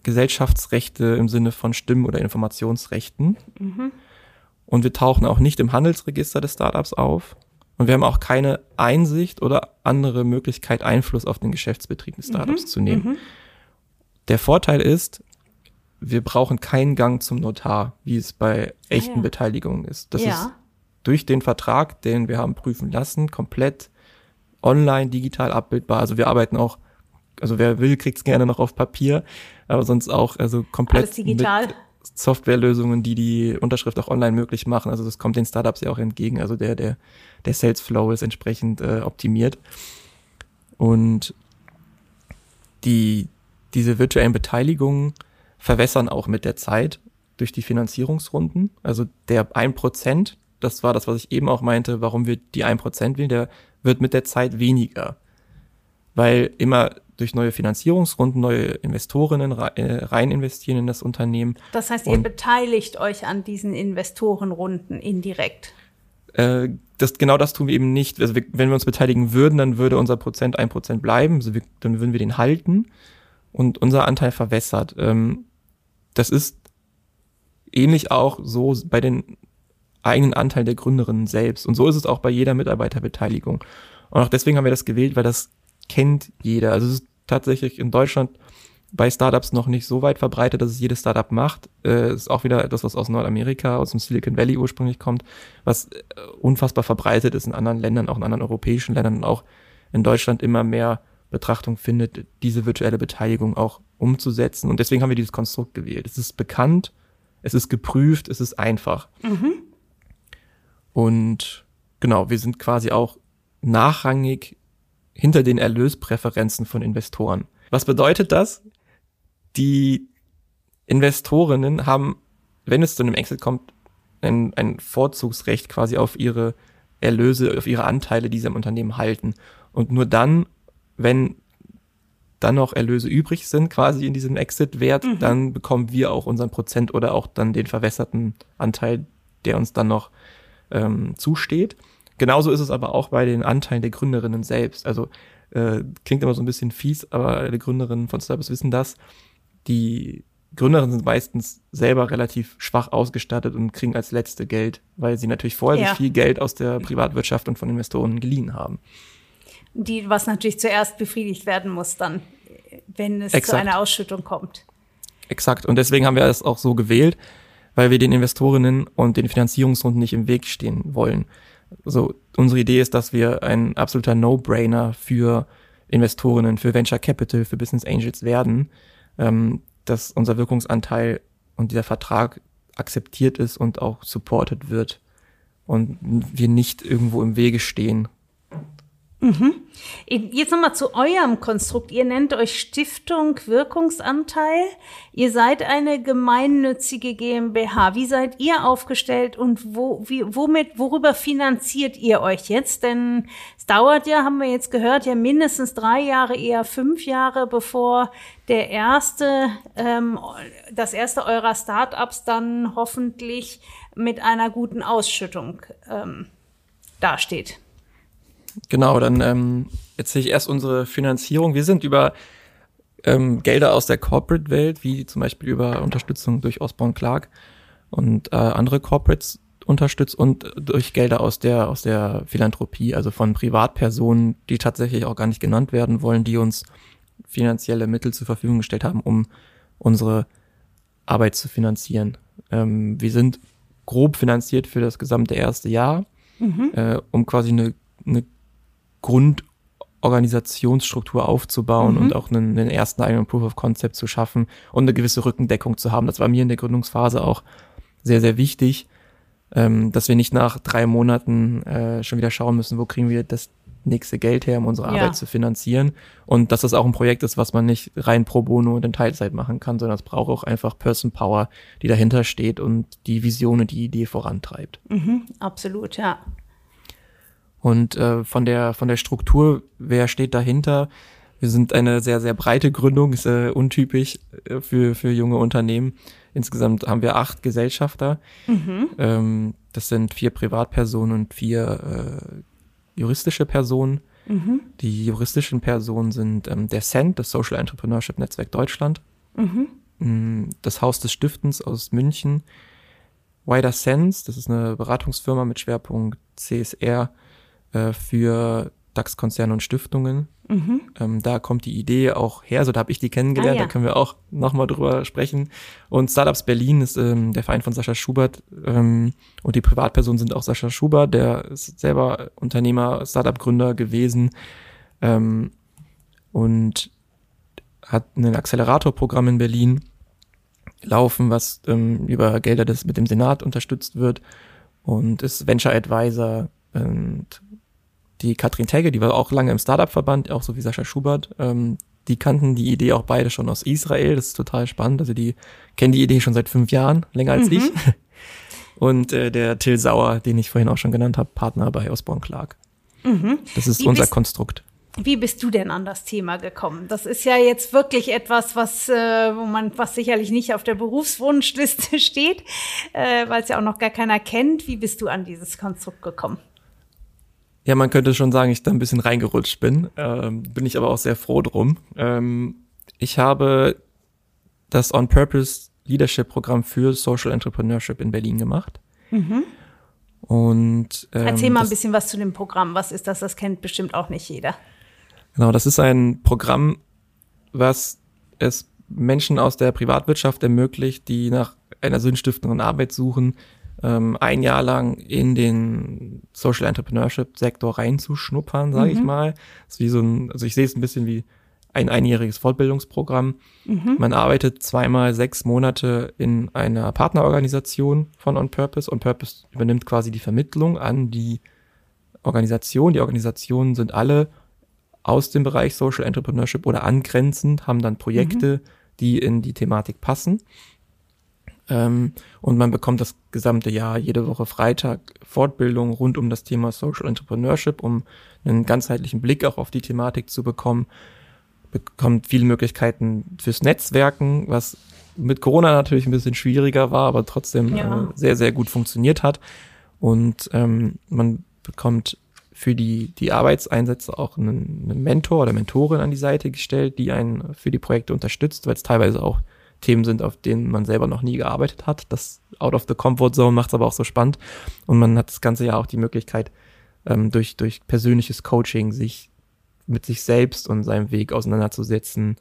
Gesellschaftsrechte im Sinne von Stimmen- oder Informationsrechten. Mhm. Und wir tauchen auch nicht im Handelsregister des Startups auf. Und wir haben auch keine Einsicht oder andere Möglichkeit, Einfluss auf den Geschäftsbetrieb des Startups mhm. zu nehmen. Mhm. Der Vorteil ist, wir brauchen keinen Gang zum Notar, wie es bei echten ah, ja. Beteiligungen ist. Das ja. ist durch den Vertrag, den wir haben prüfen lassen, komplett online, digital abbildbar. Also wir arbeiten auch, also wer will, kriegt es gerne noch auf Papier, aber sonst auch also komplett Alles digital. Mit Softwarelösungen, die die Unterschrift auch online möglich machen. Also das kommt den Startups ja auch entgegen. Also der der der Sales Flow ist entsprechend äh, optimiert und die diese virtuellen Beteiligungen verwässern auch mit der Zeit durch die Finanzierungsrunden. Also der ein Prozent, das war das, was ich eben auch meinte, warum wir die ein Prozent wählen, der wird mit der Zeit weniger. Weil immer durch neue Finanzierungsrunden neue Investorinnen äh, rein investieren in das Unternehmen. Das heißt, ihr Und, beteiligt euch an diesen Investorenrunden indirekt? Äh, das, genau das tun wir eben nicht. Also wir, wenn wir uns beteiligen würden, dann würde unser Prozent ein Prozent bleiben, also wir, dann würden wir den halten und unser Anteil verwässert. Ähm, das ist ähnlich auch so bei den eigenen Anteil der Gründerinnen selbst. Und so ist es auch bei jeder Mitarbeiterbeteiligung. Und auch deswegen haben wir das gewählt, weil das kennt jeder. Also es ist tatsächlich in Deutschland bei Startups noch nicht so weit verbreitet, dass es jedes Startup macht. Äh, ist auch wieder etwas, was aus Nordamerika, aus dem Silicon Valley ursprünglich kommt, was äh, unfassbar verbreitet ist in anderen Ländern, auch in anderen europäischen Ländern und auch in Deutschland immer mehr Betrachtung findet, diese virtuelle Beteiligung auch umzusetzen. Und deswegen haben wir dieses Konstrukt gewählt. Es ist bekannt, es ist geprüft, es ist einfach. Mhm. Und genau, wir sind quasi auch nachrangig hinter den Erlöspräferenzen von Investoren. Was bedeutet das? Die Investorinnen haben, wenn es zu einem Exit kommt, ein, ein Vorzugsrecht quasi auf ihre Erlöse, auf ihre Anteile, die sie am Unternehmen halten. Und nur dann, wenn dann noch Erlöse übrig sind, quasi in diesem Exit-Wert, mhm. dann bekommen wir auch unseren Prozent oder auch dann den verwässerten Anteil, der uns dann noch ähm, zusteht. Genauso ist es aber auch bei den Anteilen der Gründerinnen selbst. Also äh, klingt immer so ein bisschen fies, aber die Gründerinnen von Starbucks wissen das. Die Gründerinnen sind meistens selber relativ schwach ausgestattet und kriegen als letzte Geld, weil sie natürlich vorher ja. viel Geld aus der Privatwirtschaft und von Investoren geliehen haben. Die, was natürlich zuerst befriedigt werden muss dann, wenn es Exakt. zu einer Ausschüttung kommt. Exakt. Und deswegen haben wir es auch so gewählt, weil wir den Investorinnen und den Finanzierungsrunden nicht im Weg stehen wollen. Also unsere Idee ist, dass wir ein absoluter No-Brainer für Investorinnen, für Venture Capital, für Business Angels werden, ähm, dass unser Wirkungsanteil und dieser Vertrag akzeptiert ist und auch supported wird und wir nicht irgendwo im Wege stehen Mhm. Jetzt nochmal zu eurem Konstrukt. Ihr nennt euch Stiftung Wirkungsanteil. Ihr seid eine gemeinnützige GmbH. Wie seid ihr aufgestellt und wo, wie, womit, worüber finanziert ihr euch jetzt? Denn es dauert ja, haben wir jetzt gehört, ja mindestens drei Jahre, eher fünf Jahre, bevor der erste, ähm, das erste eurer Startups dann hoffentlich mit einer guten Ausschüttung ähm, dasteht. Genau, dann ähm, erzähle ich erst unsere Finanzierung. Wir sind über ähm, Gelder aus der Corporate-Welt, wie zum Beispiel über Unterstützung durch Osborne Clark und äh, andere Corporates unterstützt und durch Gelder aus der aus der Philanthropie, also von Privatpersonen, die tatsächlich auch gar nicht genannt werden wollen, die uns finanzielle Mittel zur Verfügung gestellt haben, um unsere Arbeit zu finanzieren. Ähm, wir sind grob finanziert für das gesamte erste Jahr, mhm. äh, um quasi eine, eine Grundorganisationsstruktur aufzubauen mhm. und auch einen, einen, ersten eigenen Proof of Concept zu schaffen und eine gewisse Rückendeckung zu haben. Das war mir in der Gründungsphase auch sehr, sehr wichtig, ähm, dass wir nicht nach drei Monaten äh, schon wieder schauen müssen, wo kriegen wir das nächste Geld her, um unsere ja. Arbeit zu finanzieren. Und dass das auch ein Projekt ist, was man nicht rein pro bono und in Teilzeit machen kann, sondern es braucht auch einfach Person Power, die dahinter steht und die Vision und die Idee vorantreibt. Mhm, absolut, ja. Und äh, von der von der Struktur, wer steht dahinter? Wir sind eine sehr sehr breite Gründung, ist äh, untypisch äh, für für junge Unternehmen. Insgesamt haben wir acht Gesellschafter. Mhm. Ähm, das sind vier Privatpersonen und vier äh, juristische Personen. Mhm. Die juristischen Personen sind ähm, der CENT, das Social Entrepreneurship Netzwerk Deutschland, mhm. Mm, das Haus des Stiftens aus München, Wider Sense, das ist eine Beratungsfirma mit Schwerpunkt CSR äh, für DAX-Konzerne und Stiftungen. Mhm. Ähm, da kommt die Idee auch her, so da habe ich die kennengelernt, ah, ja. da können wir auch nochmal drüber sprechen. Und Startups Berlin ist ähm, der Verein von Sascha Schubert ähm, und die Privatpersonen sind auch Sascha Schubert, der ist selber Unternehmer, Startup-Gründer gewesen ähm, und hat ein Accelerator-Programm in Berlin laufen, was ähm, über Gelder des mit dem Senat unterstützt wird und ist Venture Advisor und die Katrin Tegge, die war auch lange im Startup-Verband, auch so wie Sascha Schubert, ähm, die kannten die Idee auch beide schon aus Israel. Das ist total spannend. Also die kennen die Idee schon seit fünf Jahren, länger als mhm. ich. Und äh, der Till Sauer, den ich vorhin auch schon genannt habe, Partner bei Osborne Clark. Mhm. Das ist wie unser bist, Konstrukt. Wie bist du denn an das Thema gekommen? Das ist ja jetzt wirklich etwas, was, äh, wo man, was sicherlich nicht auf der Berufswunschliste steht, äh, weil es ja auch noch gar keiner kennt. Wie bist du an dieses Konstrukt gekommen? Ja, man könnte schon sagen, ich da ein bisschen reingerutscht bin. Ähm, bin ich aber auch sehr froh drum. Ähm, ich habe das On Purpose Leadership Programm für Social Entrepreneurship in Berlin gemacht. Mhm. Und ähm, erzähl mal ein bisschen was zu dem Programm. Was ist das? Das kennt bestimmt auch nicht jeder. Genau, das ist ein Programm, was es Menschen aus der Privatwirtschaft ermöglicht, die nach einer sinnstiftenden Arbeit suchen, ähm, ein Jahr lang in den Social Entrepreneurship Sektor reinzuschnuppern, sage mhm. ich mal. Das ist wie so ein, also ich sehe es ein bisschen wie ein einjähriges Fortbildungsprogramm. Mhm. Man arbeitet zweimal sechs Monate in einer Partnerorganisation von On Purpose. On Purpose übernimmt quasi die Vermittlung an die Organisation. Die Organisationen sind alle aus dem Bereich Social Entrepreneurship oder angrenzend, haben dann Projekte, mhm. die in die Thematik passen. Ähm, und man bekommt das gesamte Jahr jede Woche Freitag Fortbildung rund um das Thema Social Entrepreneurship, um einen ganzheitlichen Blick auch auf die Thematik zu bekommen. Bekommt viele Möglichkeiten fürs Netzwerken, was mit Corona natürlich ein bisschen schwieriger war, aber trotzdem ja. äh, sehr, sehr gut funktioniert hat. Und ähm, man bekommt für die, die Arbeitseinsätze auch einen, einen Mentor oder Mentorin an die Seite gestellt, die einen für die Projekte unterstützt, weil es teilweise auch Themen sind, auf denen man selber noch nie gearbeitet hat. Das Out of the Comfort Zone macht es aber auch so spannend. Und man hat das ganze Jahr auch die Möglichkeit, ähm, durch, durch persönliches Coaching sich mit sich selbst und seinem Weg auseinanderzusetzen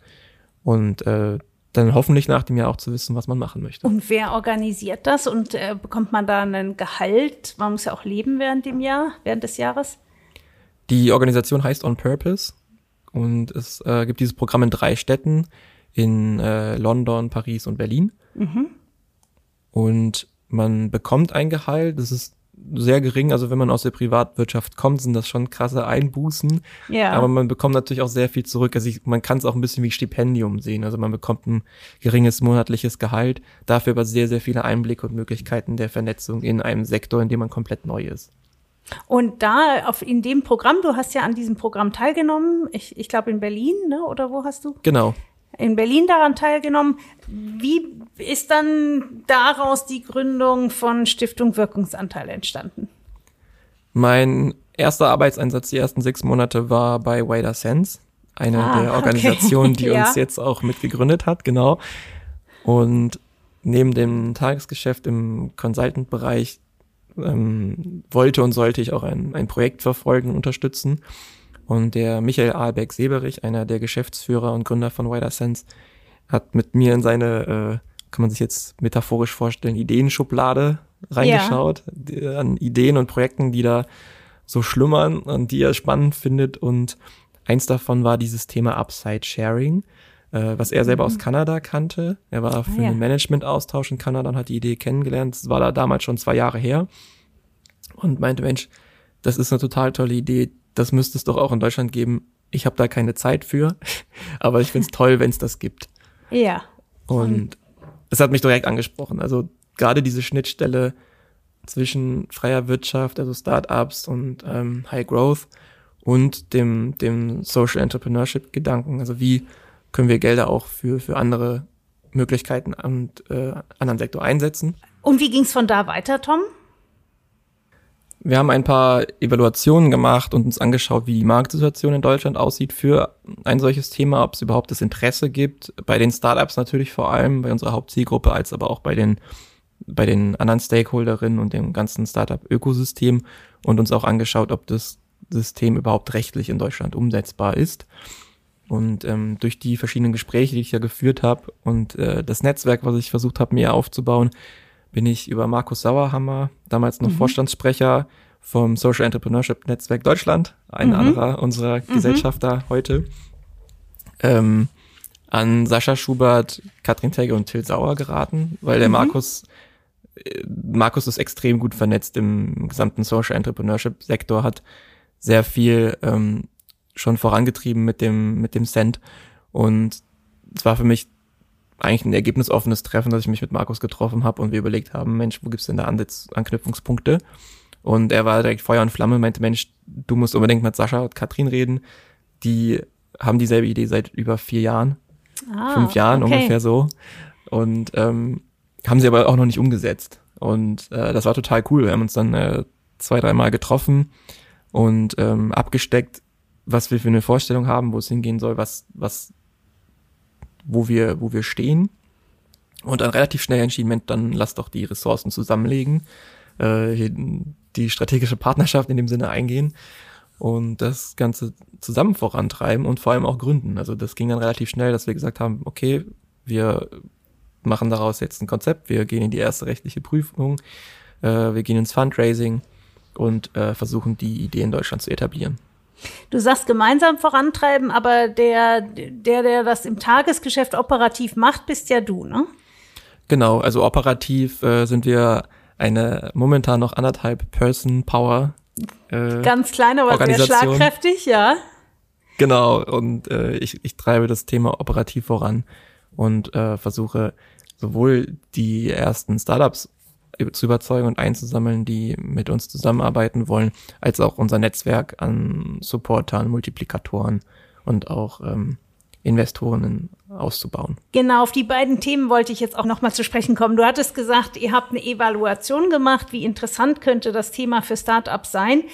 und äh, dann hoffentlich nach dem Jahr auch zu wissen, was man machen möchte. Und wer organisiert das und äh, bekommt man da ein Gehalt? Man muss ja auch leben während dem Jahr, während des Jahres. Die Organisation heißt On Purpose und es äh, gibt dieses Programm in drei Städten in äh, London, Paris und Berlin. Mhm. Und man bekommt ein Gehalt. Das ist sehr gering. Also wenn man aus der Privatwirtschaft kommt, sind das schon krasse Einbußen. Ja. Aber man bekommt natürlich auch sehr viel zurück. Also ich, man kann es auch ein bisschen wie Stipendium sehen. Also man bekommt ein geringes monatliches Gehalt, dafür aber sehr, sehr viele Einblicke und Möglichkeiten der Vernetzung in einem Sektor, in dem man komplett neu ist. Und da auf, in dem Programm, du hast ja an diesem Programm teilgenommen, ich, ich glaube in Berlin, ne? oder wo hast du? Genau. In Berlin daran teilgenommen. Wie ist dann daraus die Gründung von Stiftung Wirkungsanteil entstanden? Mein erster Arbeitseinsatz die ersten sechs Monate war bei Wider Sense, eine ah, der Organisationen, okay. die ja. uns jetzt auch mitgegründet hat, genau. Und neben dem Tagesgeschäft im Consultant-Bereich ähm, wollte und sollte ich auch ein, ein Projekt verfolgen und unterstützen. Und der Michael Ahlbeck-Seberich, einer der Geschäftsführer und Gründer von Wider Sense, hat mit mir in seine, äh, kann man sich jetzt metaphorisch vorstellen, Ideenschublade reingeschaut, ja. an Ideen und Projekten, die da so schlummern und die er spannend findet. Und eins davon war dieses Thema Upside Sharing, äh, was er selber mhm. aus Kanada kannte. Er war für ah, ja. einen Management-Austausch in Kanada und hat die Idee kennengelernt. Das war da damals schon zwei Jahre her. Und meinte, Mensch, das ist eine total tolle Idee. Das müsste es doch auch in Deutschland geben. Ich habe da keine Zeit für, aber ich find's toll, wenn es das gibt. Ja. Und es hat mich direkt angesprochen. Also gerade diese Schnittstelle zwischen freier Wirtschaft, also Startups und ähm, High Growth und dem, dem Social Entrepreneurship Gedanken. Also wie können wir Gelder auch für, für andere Möglichkeiten und äh, anderen Sektor einsetzen. Und wie ging es von da weiter, Tom? Wir haben ein paar Evaluationen gemacht und uns angeschaut, wie die Marktsituation in Deutschland aussieht für ein solches Thema, ob es überhaupt das Interesse gibt, bei den Startups natürlich vor allem, bei unserer Hauptzielgruppe, als aber auch bei den, bei den anderen Stakeholderinnen und dem ganzen Startup-Ökosystem und uns auch angeschaut, ob das System überhaupt rechtlich in Deutschland umsetzbar ist. Und ähm, durch die verschiedenen Gespräche, die ich ja geführt habe und äh, das Netzwerk, was ich versucht habe, mir aufzubauen, bin ich über Markus Sauerhammer, damals noch mhm. Vorstandssprecher vom Social Entrepreneurship Netzwerk Deutschland, ein mhm. anderer unserer mhm. Gesellschafter heute, ähm, an Sascha Schubert, Katrin Tegge und Till Sauer geraten, weil der mhm. Markus äh, Markus ist extrem gut vernetzt im gesamten Social Entrepreneurship Sektor, hat sehr viel ähm, schon vorangetrieben mit dem, mit dem Cent. Und es war für mich eigentlich ein ergebnisoffenes Treffen, dass ich mich mit Markus getroffen habe und wir überlegt haben, Mensch, wo gibt's denn da Ansatz, Anknüpfungspunkte? Und er war direkt Feuer und Flamme, meinte, Mensch, du musst unbedingt mit Sascha und Katrin reden. Die haben dieselbe Idee seit über vier Jahren, ah, fünf Jahren okay. ungefähr so. Und ähm, haben sie aber auch noch nicht umgesetzt. Und äh, das war total cool. Wir haben uns dann äh, zwei, dreimal getroffen und ähm, abgesteckt, was wir für eine Vorstellung haben, wo es hingehen soll, was, was, wo wir, wo wir stehen. Und dann relativ schnell entschieden, Mensch, dann lass doch die Ressourcen zusammenlegen, äh, die strategische Partnerschaft in dem Sinne eingehen und das Ganze zusammen vorantreiben und vor allem auch gründen. Also das ging dann relativ schnell, dass wir gesagt haben, okay, wir machen daraus jetzt ein Konzept, wir gehen in die erste rechtliche Prüfung, äh, wir gehen ins Fundraising und äh, versuchen die Idee in Deutschland zu etablieren. Du sagst gemeinsam vorantreiben, aber der, der, der das im Tagesgeschäft operativ macht, bist ja du, ne? Genau, also operativ äh, sind wir eine momentan noch anderthalb Person Power. Äh, Ganz klein, aber sehr schlagkräftig, ja. Genau, und äh, ich, ich treibe das Thema operativ voran und äh, versuche sowohl die ersten Startups zu überzeugen und einzusammeln, die mit uns zusammenarbeiten wollen, als auch unser Netzwerk an Supportern, Multiplikatoren und auch ähm, Investoren auszubauen. Genau, auf die beiden Themen wollte ich jetzt auch nochmal zu sprechen kommen. Du hattest gesagt, ihr habt eine Evaluation gemacht. Wie interessant könnte das Thema für Startups sein?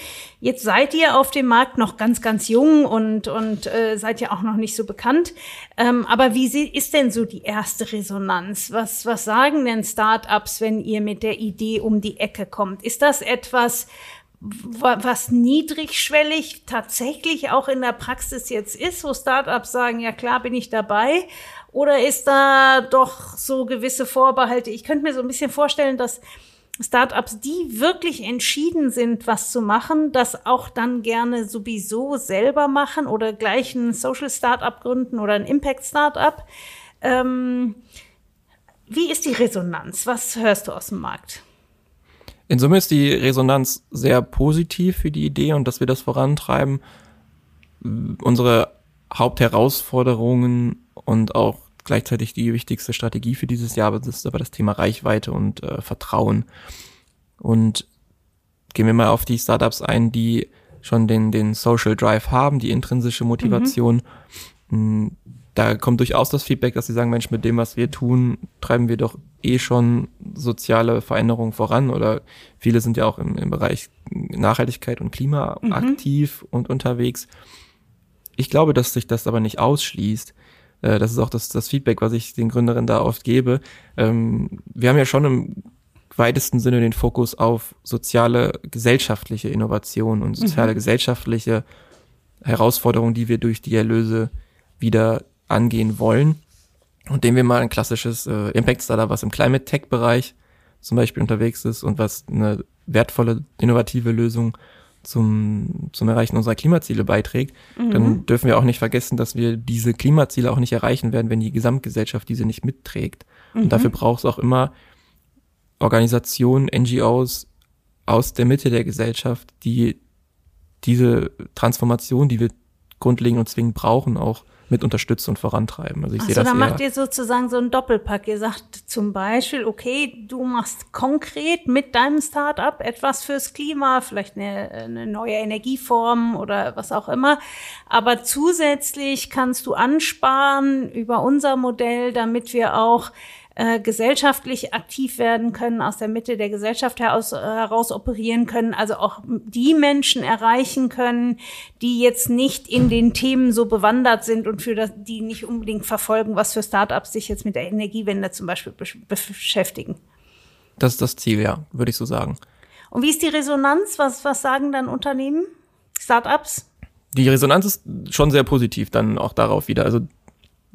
Jetzt seid ihr auf dem Markt noch ganz, ganz jung und, und äh, seid ja auch noch nicht so bekannt. Ähm, aber wie ist denn so die erste Resonanz? Was, was sagen denn Startups, wenn ihr mit der Idee um die Ecke kommt? Ist das etwas, was niedrigschwellig tatsächlich auch in der Praxis jetzt ist, wo Startups sagen, ja klar bin ich dabei? Oder ist da doch so gewisse Vorbehalte? Ich könnte mir so ein bisschen vorstellen, dass Startups, die wirklich entschieden sind, was zu machen, das auch dann gerne sowieso selber machen oder gleich ein Social Startup gründen oder ein Impact Startup. Ähm, wie ist die Resonanz? Was hörst du aus dem Markt? In Summe ist die Resonanz sehr positiv für die Idee und dass wir das vorantreiben. Unsere Hauptherausforderungen und auch gleichzeitig die wichtigste Strategie für dieses Jahr ist aber das Thema Reichweite und äh, Vertrauen. Und gehen wir mal auf die Startups ein, die schon den, den Social Drive haben, die intrinsische Motivation. Mhm. Da kommt durchaus das Feedback, dass sie sagen, Mensch, mit dem, was wir tun, treiben wir doch eh schon soziale Veränderungen voran oder viele sind ja auch im, im Bereich Nachhaltigkeit und Klima mhm. aktiv und unterwegs. Ich glaube, dass sich das aber nicht ausschließt. Äh, das ist auch das, das Feedback, was ich den Gründerinnen da oft gebe. Ähm, wir haben ja schon im weitesten Sinne den Fokus auf soziale, gesellschaftliche Innovation und soziale, mhm. gesellschaftliche Herausforderungen, die wir durch die Erlöse wieder angehen wollen. Und dem wir mal ein klassisches äh, Impact-Startup, was im Climate-Tech-Bereich zum Beispiel unterwegs ist und was eine wertvolle, innovative Lösung zum, zum Erreichen unserer Klimaziele beiträgt, mhm. dann dürfen wir auch nicht vergessen, dass wir diese Klimaziele auch nicht erreichen werden, wenn die Gesamtgesellschaft diese nicht mitträgt. Mhm. Und dafür braucht es auch immer Organisationen, NGOs aus der Mitte der Gesellschaft, die diese Transformation, die wir grundlegend und zwingend brauchen, auch mit unterstützen und vorantreiben. Also ich sehe so, das dann macht ihr sozusagen so einen Doppelpack. Ihr sagt zum Beispiel, okay, du machst konkret mit deinem Startup etwas fürs Klima, vielleicht eine, eine neue Energieform oder was auch immer. Aber zusätzlich kannst du ansparen über unser Modell, damit wir auch äh, gesellschaftlich aktiv werden können, aus der Mitte der Gesellschaft heraus, äh, heraus operieren können, also auch die Menschen erreichen können, die jetzt nicht in den Themen so bewandert sind und für das, die nicht unbedingt verfolgen, was für Startups sich jetzt mit der Energiewende zum Beispiel beschäftigen. Das ist das Ziel, ja, würde ich so sagen. Und wie ist die Resonanz? Was, was sagen dann Unternehmen, Startups? Die Resonanz ist schon sehr positiv dann auch darauf wieder. Also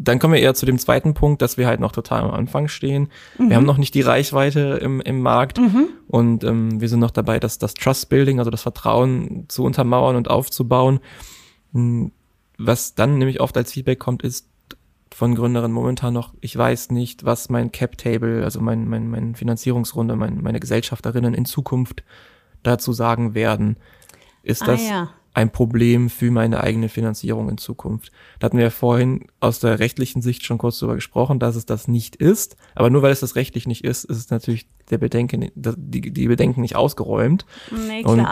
dann kommen wir eher zu dem zweiten Punkt, dass wir halt noch total am Anfang stehen. Mhm. Wir haben noch nicht die Reichweite im, im Markt mhm. und ähm, wir sind noch dabei, dass das Trust Building, also das Vertrauen zu untermauern und aufzubauen. Hm, was dann nämlich oft als Feedback kommt, ist von Gründerinnen momentan noch, ich weiß nicht, was mein Cap Table, also mein, mein, mein Finanzierungsrunde, mein, meine Gesellschafterinnen in Zukunft dazu sagen werden. Ist ah, das ja ein Problem für meine eigene Finanzierung in Zukunft. Da hatten wir ja vorhin aus der rechtlichen Sicht schon kurz darüber gesprochen, dass es das nicht ist. Aber nur weil es das rechtlich nicht ist, ist es natürlich der Bedenken, die, die Bedenken nicht ausgeräumt. Nee, klar. Und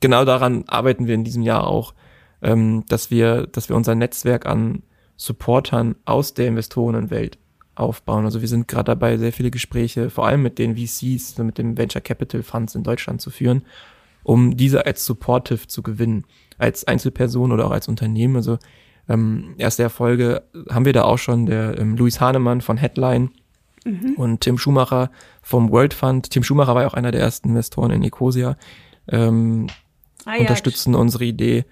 genau daran arbeiten wir in diesem Jahr auch, ähm, dass wir, dass wir unser Netzwerk an Supportern aus der Investorenwelt aufbauen. Also wir sind gerade dabei, sehr viele Gespräche, vor allem mit den VCs, mit den Venture Capital Funds in Deutschland zu führen um diese als supportive zu gewinnen, als Einzelperson oder auch als Unternehmen. Also ähm, erste Erfolge haben wir da auch schon, der ähm, Luis Hahnemann von Headline mhm. und Tim Schumacher vom World Fund. Tim Schumacher war ja auch einer der ersten Investoren in Ecosia, ähm, ah, ja. unterstützen unsere Idee.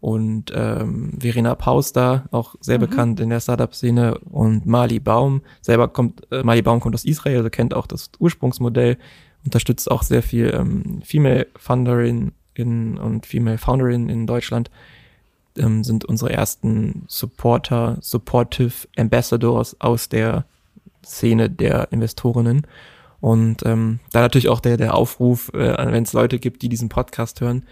Und ähm, Verena Pauster, auch sehr mhm. bekannt in der Startup-Szene, und Mali Baum, selber kommt, äh, Mali Baum kommt aus Israel, also kennt auch das Ursprungsmodell unterstützt auch sehr viel ähm, Female Funderin in, und Female Founderin in Deutschland, ähm, sind unsere ersten Supporter, Supportive Ambassadors aus der Szene der Investorinnen. Und ähm, da natürlich auch der, der Aufruf, äh, wenn es Leute gibt, die diesen Podcast hören,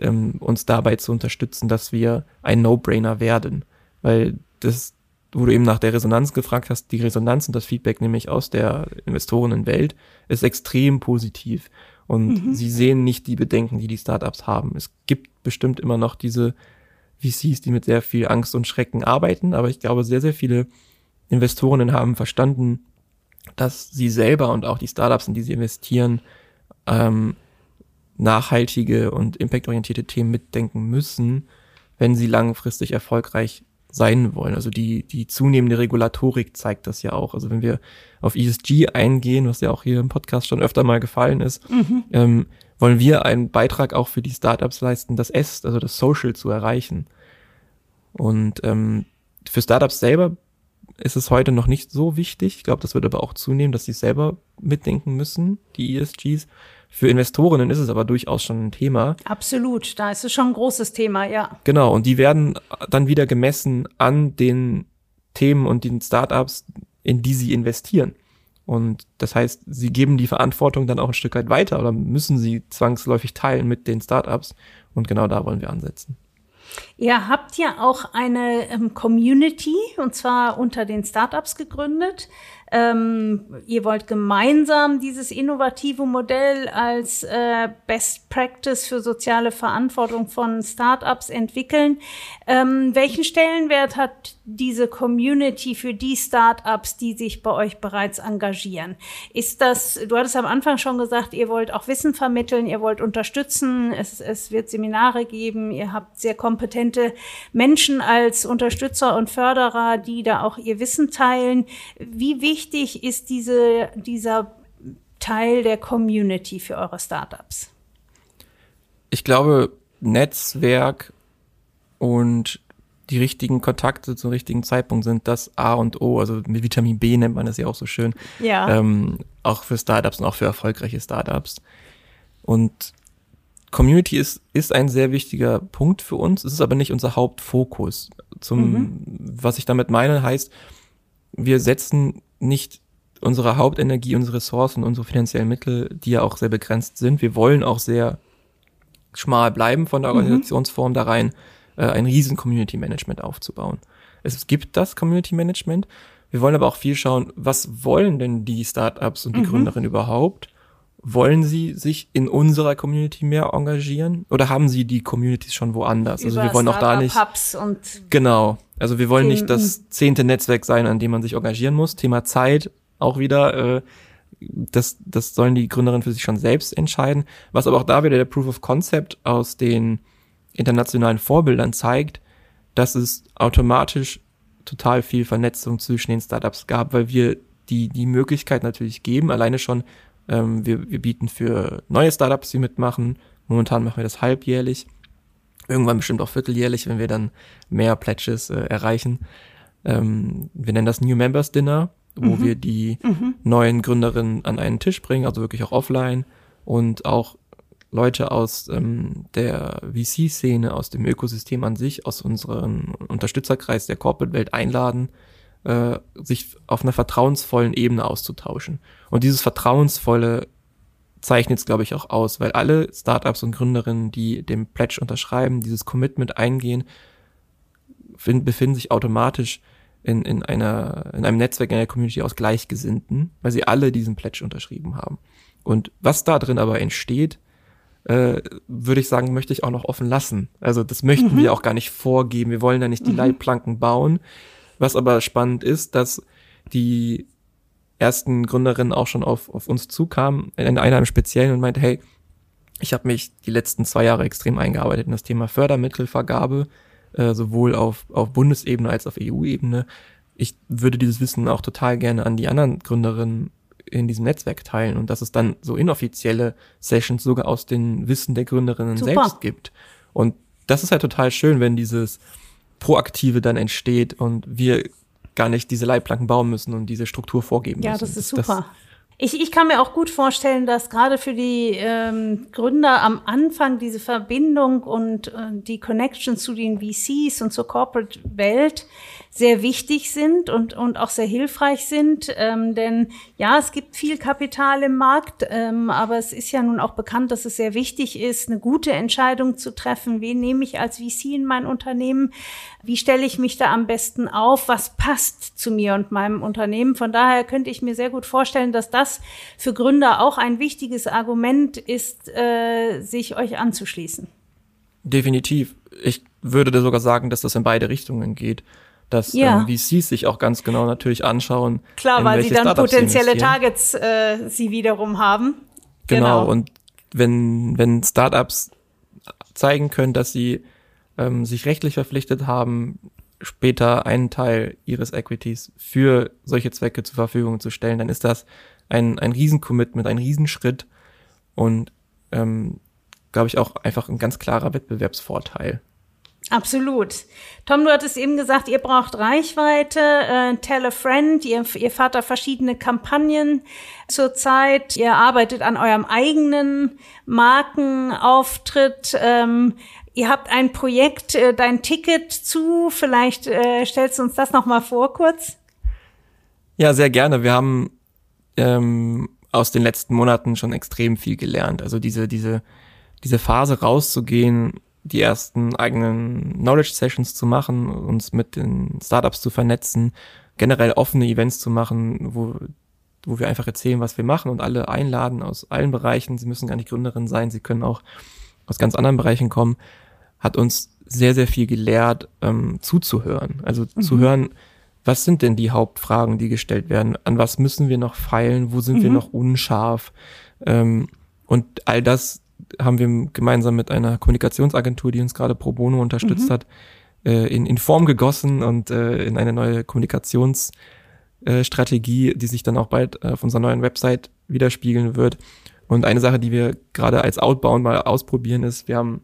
ähm, uns dabei zu unterstützen, dass wir ein No-Brainer werden. Weil das wo du eben nach der Resonanz gefragt hast, die Resonanz und das Feedback nämlich aus der Investorenwelt ist extrem positiv. Und mhm. sie sehen nicht die Bedenken, die die Startups haben. Es gibt bestimmt immer noch diese VCs, die mit sehr viel Angst und Schrecken arbeiten, aber ich glaube, sehr, sehr viele Investorinnen haben verstanden, dass sie selber und auch die Startups, in die sie investieren, ähm, nachhaltige und impactorientierte Themen mitdenken müssen, wenn sie langfristig erfolgreich sein wollen. Also die, die zunehmende Regulatorik zeigt das ja auch. Also wenn wir auf ESG eingehen, was ja auch hier im Podcast schon öfter mal gefallen ist, mhm. ähm, wollen wir einen Beitrag auch für die Startups leisten, das S, also das Social zu erreichen. Und ähm, für Startups selber ist es heute noch nicht so wichtig. Ich glaube, das wird aber auch zunehmen, dass sie selber mitdenken müssen, die ESGs. Für Investorinnen ist es aber durchaus schon ein Thema. Absolut, da ist es schon ein großes Thema, ja. Genau, und die werden dann wieder gemessen an den Themen und den Startups, in die sie investieren. Und das heißt, sie geben die Verantwortung dann auch ein Stück weit weiter oder müssen sie zwangsläufig teilen mit den Startups. Und genau da wollen wir ansetzen. Ihr habt ja auch eine ähm, Community und zwar unter den Startups gegründet. Ähm, ihr wollt gemeinsam dieses innovative Modell als äh, Best Practice für soziale Verantwortung von Startups entwickeln. Ähm, welchen Stellenwert hat diese Community für die Startups, die sich bei euch bereits engagieren? Ist das, du hattest am Anfang schon gesagt, ihr wollt auch Wissen vermitteln, ihr wollt unterstützen, es, es wird Seminare geben, ihr habt sehr kompetente Menschen als Unterstützer und Förderer, die da auch ihr Wissen teilen. Wie wichtig ist diese, dieser Teil der Community für eure Startups? Ich glaube, Netzwerk und die richtigen Kontakte zum richtigen Zeitpunkt sind das A und O. Also mit Vitamin B nennt man das ja auch so schön. Ja. Ähm, auch für Startups und auch für erfolgreiche Startups. Und Community ist, ist ein sehr wichtiger Punkt für uns. Es ist aber nicht unser Hauptfokus. Zum, mhm. was ich damit meine, heißt, wir setzen nicht unsere Hauptenergie, unsere Ressourcen, unsere finanziellen Mittel, die ja auch sehr begrenzt sind. Wir wollen auch sehr schmal bleiben von der mhm. Organisationsform mhm. da rein äh, ein riesen Community Management aufzubauen. Es gibt das Community Management. Wir wollen aber auch viel schauen, was wollen denn die Startups und die mhm. Gründerinnen überhaupt? Wollen sie sich in unserer Community mehr engagieren oder haben sie die Communities schon woanders? Über also wir wollen auch da nicht. Hubs und genau. Also wir wollen nicht das zehnte Netzwerk sein, an dem man sich engagieren muss. Thema Zeit auch wieder. Äh, das, das sollen die Gründerinnen für sich schon selbst entscheiden. Was aber auch da wieder der Proof of Concept aus den internationalen Vorbildern zeigt, dass es automatisch total viel Vernetzung zwischen den Startups gab, weil wir die, die Möglichkeit natürlich geben, alleine schon, ähm, wir, wir bieten für neue Startups, die mitmachen, momentan machen wir das halbjährlich, irgendwann bestimmt auch vierteljährlich, wenn wir dann mehr Pledges äh, erreichen. Ähm, wir nennen das New Members Dinner, wo mhm. wir die mhm. neuen Gründerinnen an einen Tisch bringen, also wirklich auch offline und auch Leute aus ähm, der VC-Szene, aus dem Ökosystem an sich, aus unserem Unterstützerkreis der Corporate-Welt einladen, äh, sich auf einer vertrauensvollen Ebene auszutauschen. Und dieses Vertrauensvolle zeichnet es, glaube ich, auch aus, weil alle Startups und Gründerinnen, die dem Pledge unterschreiben, dieses Commitment eingehen, find, befinden sich automatisch in, in, einer, in einem Netzwerk, in einer Community aus Gleichgesinnten, weil sie alle diesen Pledge unterschrieben haben. Und was da drin aber entsteht, äh, würde ich sagen, möchte ich auch noch offen lassen. Also das möchten mhm. wir auch gar nicht vorgeben. Wir wollen da nicht die mhm. Leitplanken bauen. Was aber spannend ist, dass die ersten Gründerinnen auch schon auf, auf uns zukamen, in einer im Speziellen und meinte, hey, ich habe mich die letzten zwei Jahre extrem eingearbeitet in das Thema Fördermittelvergabe, äh, sowohl auf, auf Bundesebene als auf EU-Ebene. Ich würde dieses Wissen auch total gerne an die anderen Gründerinnen in diesem Netzwerk teilen und dass es dann so inoffizielle Sessions sogar aus den Wissen der Gründerinnen Super. selbst gibt. Und das ist halt total schön, wenn dieses Proaktive dann entsteht und wir gar nicht diese Leitplanken bauen müssen und diese Struktur vorgeben ja, müssen. Ja, das ist super. Das, ich, ich kann mir auch gut vorstellen, dass gerade für die ähm, Gründer am Anfang diese Verbindung und äh, die Connection zu den VCs und zur Corporate-Welt sehr wichtig sind und, und auch sehr hilfreich sind. Ähm, denn ja, es gibt viel Kapital im Markt, ähm, aber es ist ja nun auch bekannt, dass es sehr wichtig ist, eine gute Entscheidung zu treffen. Wen nehme ich als VC in mein Unternehmen? Wie stelle ich mich da am besten auf? Was passt zu mir und meinem Unternehmen? Von daher könnte ich mir sehr gut vorstellen, dass das für Gründer auch ein wichtiges Argument ist, äh, sich euch anzuschließen. Definitiv. Ich würde da sogar sagen, dass das in beide Richtungen geht dass ja. ähm, VCs sich auch ganz genau natürlich anschauen. Klar, weil sie dann Startups potenzielle Targets äh, sie wiederum haben. Genau. genau, und wenn, wenn Startups zeigen können, dass sie ähm, sich rechtlich verpflichtet haben, später einen Teil ihres Equities für solche Zwecke zur Verfügung zu stellen, dann ist das ein, ein Riesencommitment, ein Riesenschritt und ähm, glaube ich auch einfach ein ganz klarer Wettbewerbsvorteil. Absolut. Tom, du hattest eben gesagt, ihr braucht Reichweite, äh, tell a friend, ihr, ihr fahrt da verschiedene Kampagnen zurzeit, ihr arbeitet an eurem eigenen Markenauftritt. Ähm, ihr habt ein Projekt, äh, dein Ticket zu, vielleicht äh, stellst du uns das nochmal vor kurz? Ja, sehr gerne. Wir haben ähm, aus den letzten Monaten schon extrem viel gelernt. Also diese, diese, diese Phase rauszugehen, die ersten eigenen Knowledge Sessions zu machen, uns mit den Startups zu vernetzen, generell offene Events zu machen, wo, wo wir einfach erzählen, was wir machen und alle einladen aus allen Bereichen. Sie müssen gar nicht Gründerin sein, sie können auch aus ganz anderen Bereichen kommen, hat uns sehr, sehr viel gelehrt, ähm, zuzuhören. Also mhm. zu hören, was sind denn die Hauptfragen, die gestellt werden? An was müssen wir noch feilen? Wo sind mhm. wir noch unscharf? Ähm, und all das haben wir gemeinsam mit einer Kommunikationsagentur, die uns gerade pro bono unterstützt mhm. hat, äh, in, in Form gegossen und äh, in eine neue Kommunikationsstrategie, äh, die sich dann auch bald äh, auf unserer neuen Website widerspiegeln wird. Und eine Sache, die wir gerade als Outbound mal ausprobieren, ist, wir haben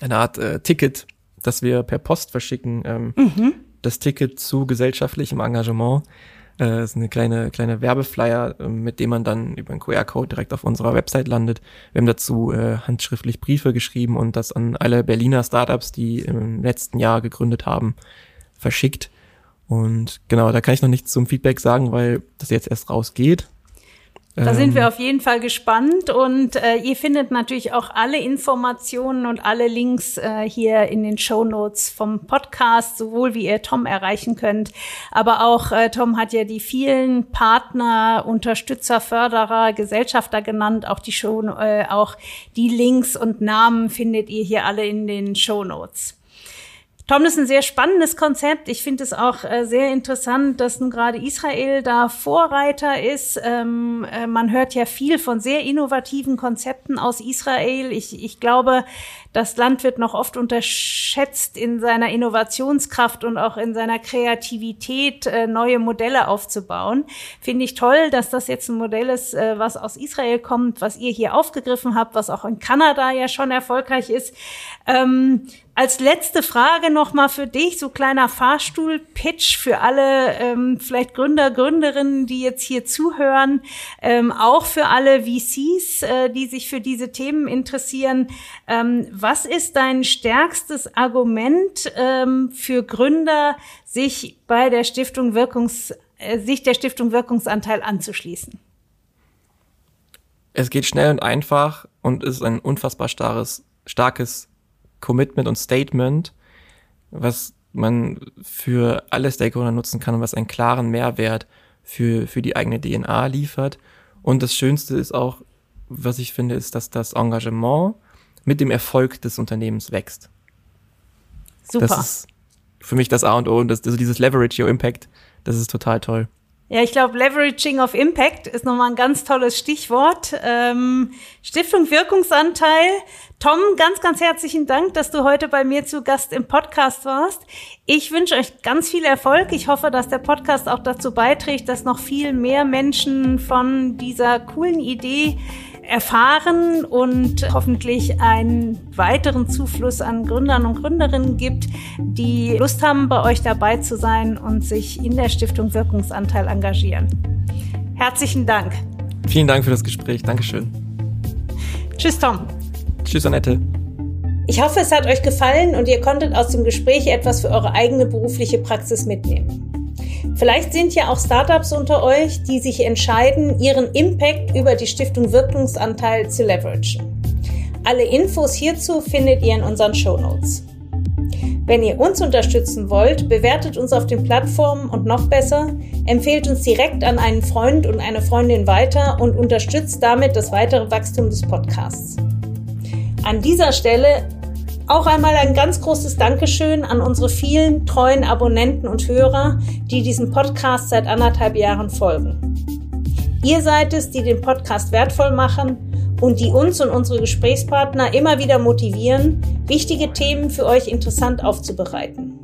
eine Art äh, Ticket, das wir per Post verschicken. Ähm, mhm das Ticket zu gesellschaftlichem Engagement. Äh, das ist eine kleine, kleine Werbeflyer, äh, mit dem man dann über einen QR-Code direkt auf unserer Website landet. Wir haben dazu äh, handschriftlich Briefe geschrieben und das an alle Berliner Startups, die im letzten Jahr gegründet haben, verschickt. Und genau, da kann ich noch nichts zum Feedback sagen, weil das jetzt erst rausgeht. Da sind wir ähm. auf jeden Fall gespannt und äh, ihr findet natürlich auch alle Informationen und alle Links äh, hier in den Show Notes vom Podcast, sowohl wie ihr Tom erreichen könnt, aber auch äh, Tom hat ja die vielen Partner, Unterstützer, Förderer, Gesellschafter genannt, auch die Show, äh, auch die Links und Namen findet ihr hier alle in den Show Notes. Tom, das ist ein sehr spannendes Konzept. Ich finde es auch äh, sehr interessant, dass nun gerade Israel da Vorreiter ist. Ähm, äh, man hört ja viel von sehr innovativen Konzepten aus Israel. Ich, ich glaube, das Land wird noch oft unterschätzt in seiner Innovationskraft und auch in seiner Kreativität, äh, neue Modelle aufzubauen. Finde ich toll, dass das jetzt ein Modell ist, äh, was aus Israel kommt, was ihr hier aufgegriffen habt, was auch in Kanada ja schon erfolgreich ist. Ähm, als letzte Frage nochmal für dich, so kleiner Fahrstuhl-Pitch für alle ähm, vielleicht Gründer, Gründerinnen, die jetzt hier zuhören, ähm, auch für alle VCs, äh, die sich für diese Themen interessieren. Ähm, was ist dein stärkstes Argument ähm, für Gründer, sich bei der Stiftung Wirkungs, äh, sich der Stiftung Wirkungsanteil anzuschließen? Es geht schnell und einfach und ist ein unfassbar starres, starkes Commitment und Statement, was man für alle Stakeholder nutzen kann und was einen klaren Mehrwert für, für die eigene DNA liefert. Und das Schönste ist auch, was ich finde, ist, dass das Engagement mit dem Erfolg des Unternehmens wächst. Super. Das ist für mich das A und O und das, also dieses Leverage Your Impact, das ist total toll. Ja, ich glaube, Leveraging of Impact ist nochmal ein ganz tolles Stichwort. Ähm, Stiftung Wirkungsanteil. Tom, ganz, ganz herzlichen Dank, dass du heute bei mir zu Gast im Podcast warst. Ich wünsche euch ganz viel Erfolg. Ich hoffe, dass der Podcast auch dazu beiträgt, dass noch viel mehr Menschen von dieser coolen Idee erfahren und hoffentlich einen weiteren Zufluss an Gründern und Gründerinnen gibt, die Lust haben, bei euch dabei zu sein und sich in der Stiftung Wirkungsanteil engagieren. Herzlichen Dank. Vielen Dank für das Gespräch. Dankeschön. Tschüss, Tom. Tschüss, Annette. Ich hoffe, es hat euch gefallen und ihr konntet aus dem Gespräch etwas für eure eigene berufliche Praxis mitnehmen. Vielleicht sind ja auch Startups unter euch, die sich entscheiden, ihren Impact über die Stiftung Wirkungsanteil zu leveragen. Alle Infos hierzu findet ihr in unseren Show Notes. Wenn ihr uns unterstützen wollt, bewertet uns auf den Plattformen und noch besser, empfehlt uns direkt an einen Freund und eine Freundin weiter und unterstützt damit das weitere Wachstum des Podcasts. An dieser Stelle auch einmal ein ganz großes Dankeschön an unsere vielen treuen Abonnenten und Hörer, die diesem Podcast seit anderthalb Jahren folgen. Ihr seid es, die den Podcast wertvoll machen und die uns und unsere Gesprächspartner immer wieder motivieren, wichtige Themen für euch interessant aufzubereiten.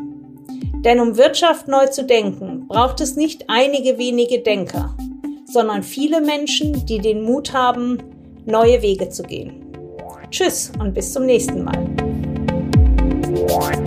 Denn um Wirtschaft neu zu denken, braucht es nicht einige wenige Denker, sondern viele Menschen, die den Mut haben, neue Wege zu gehen. Tschüss und bis zum nächsten Mal. one.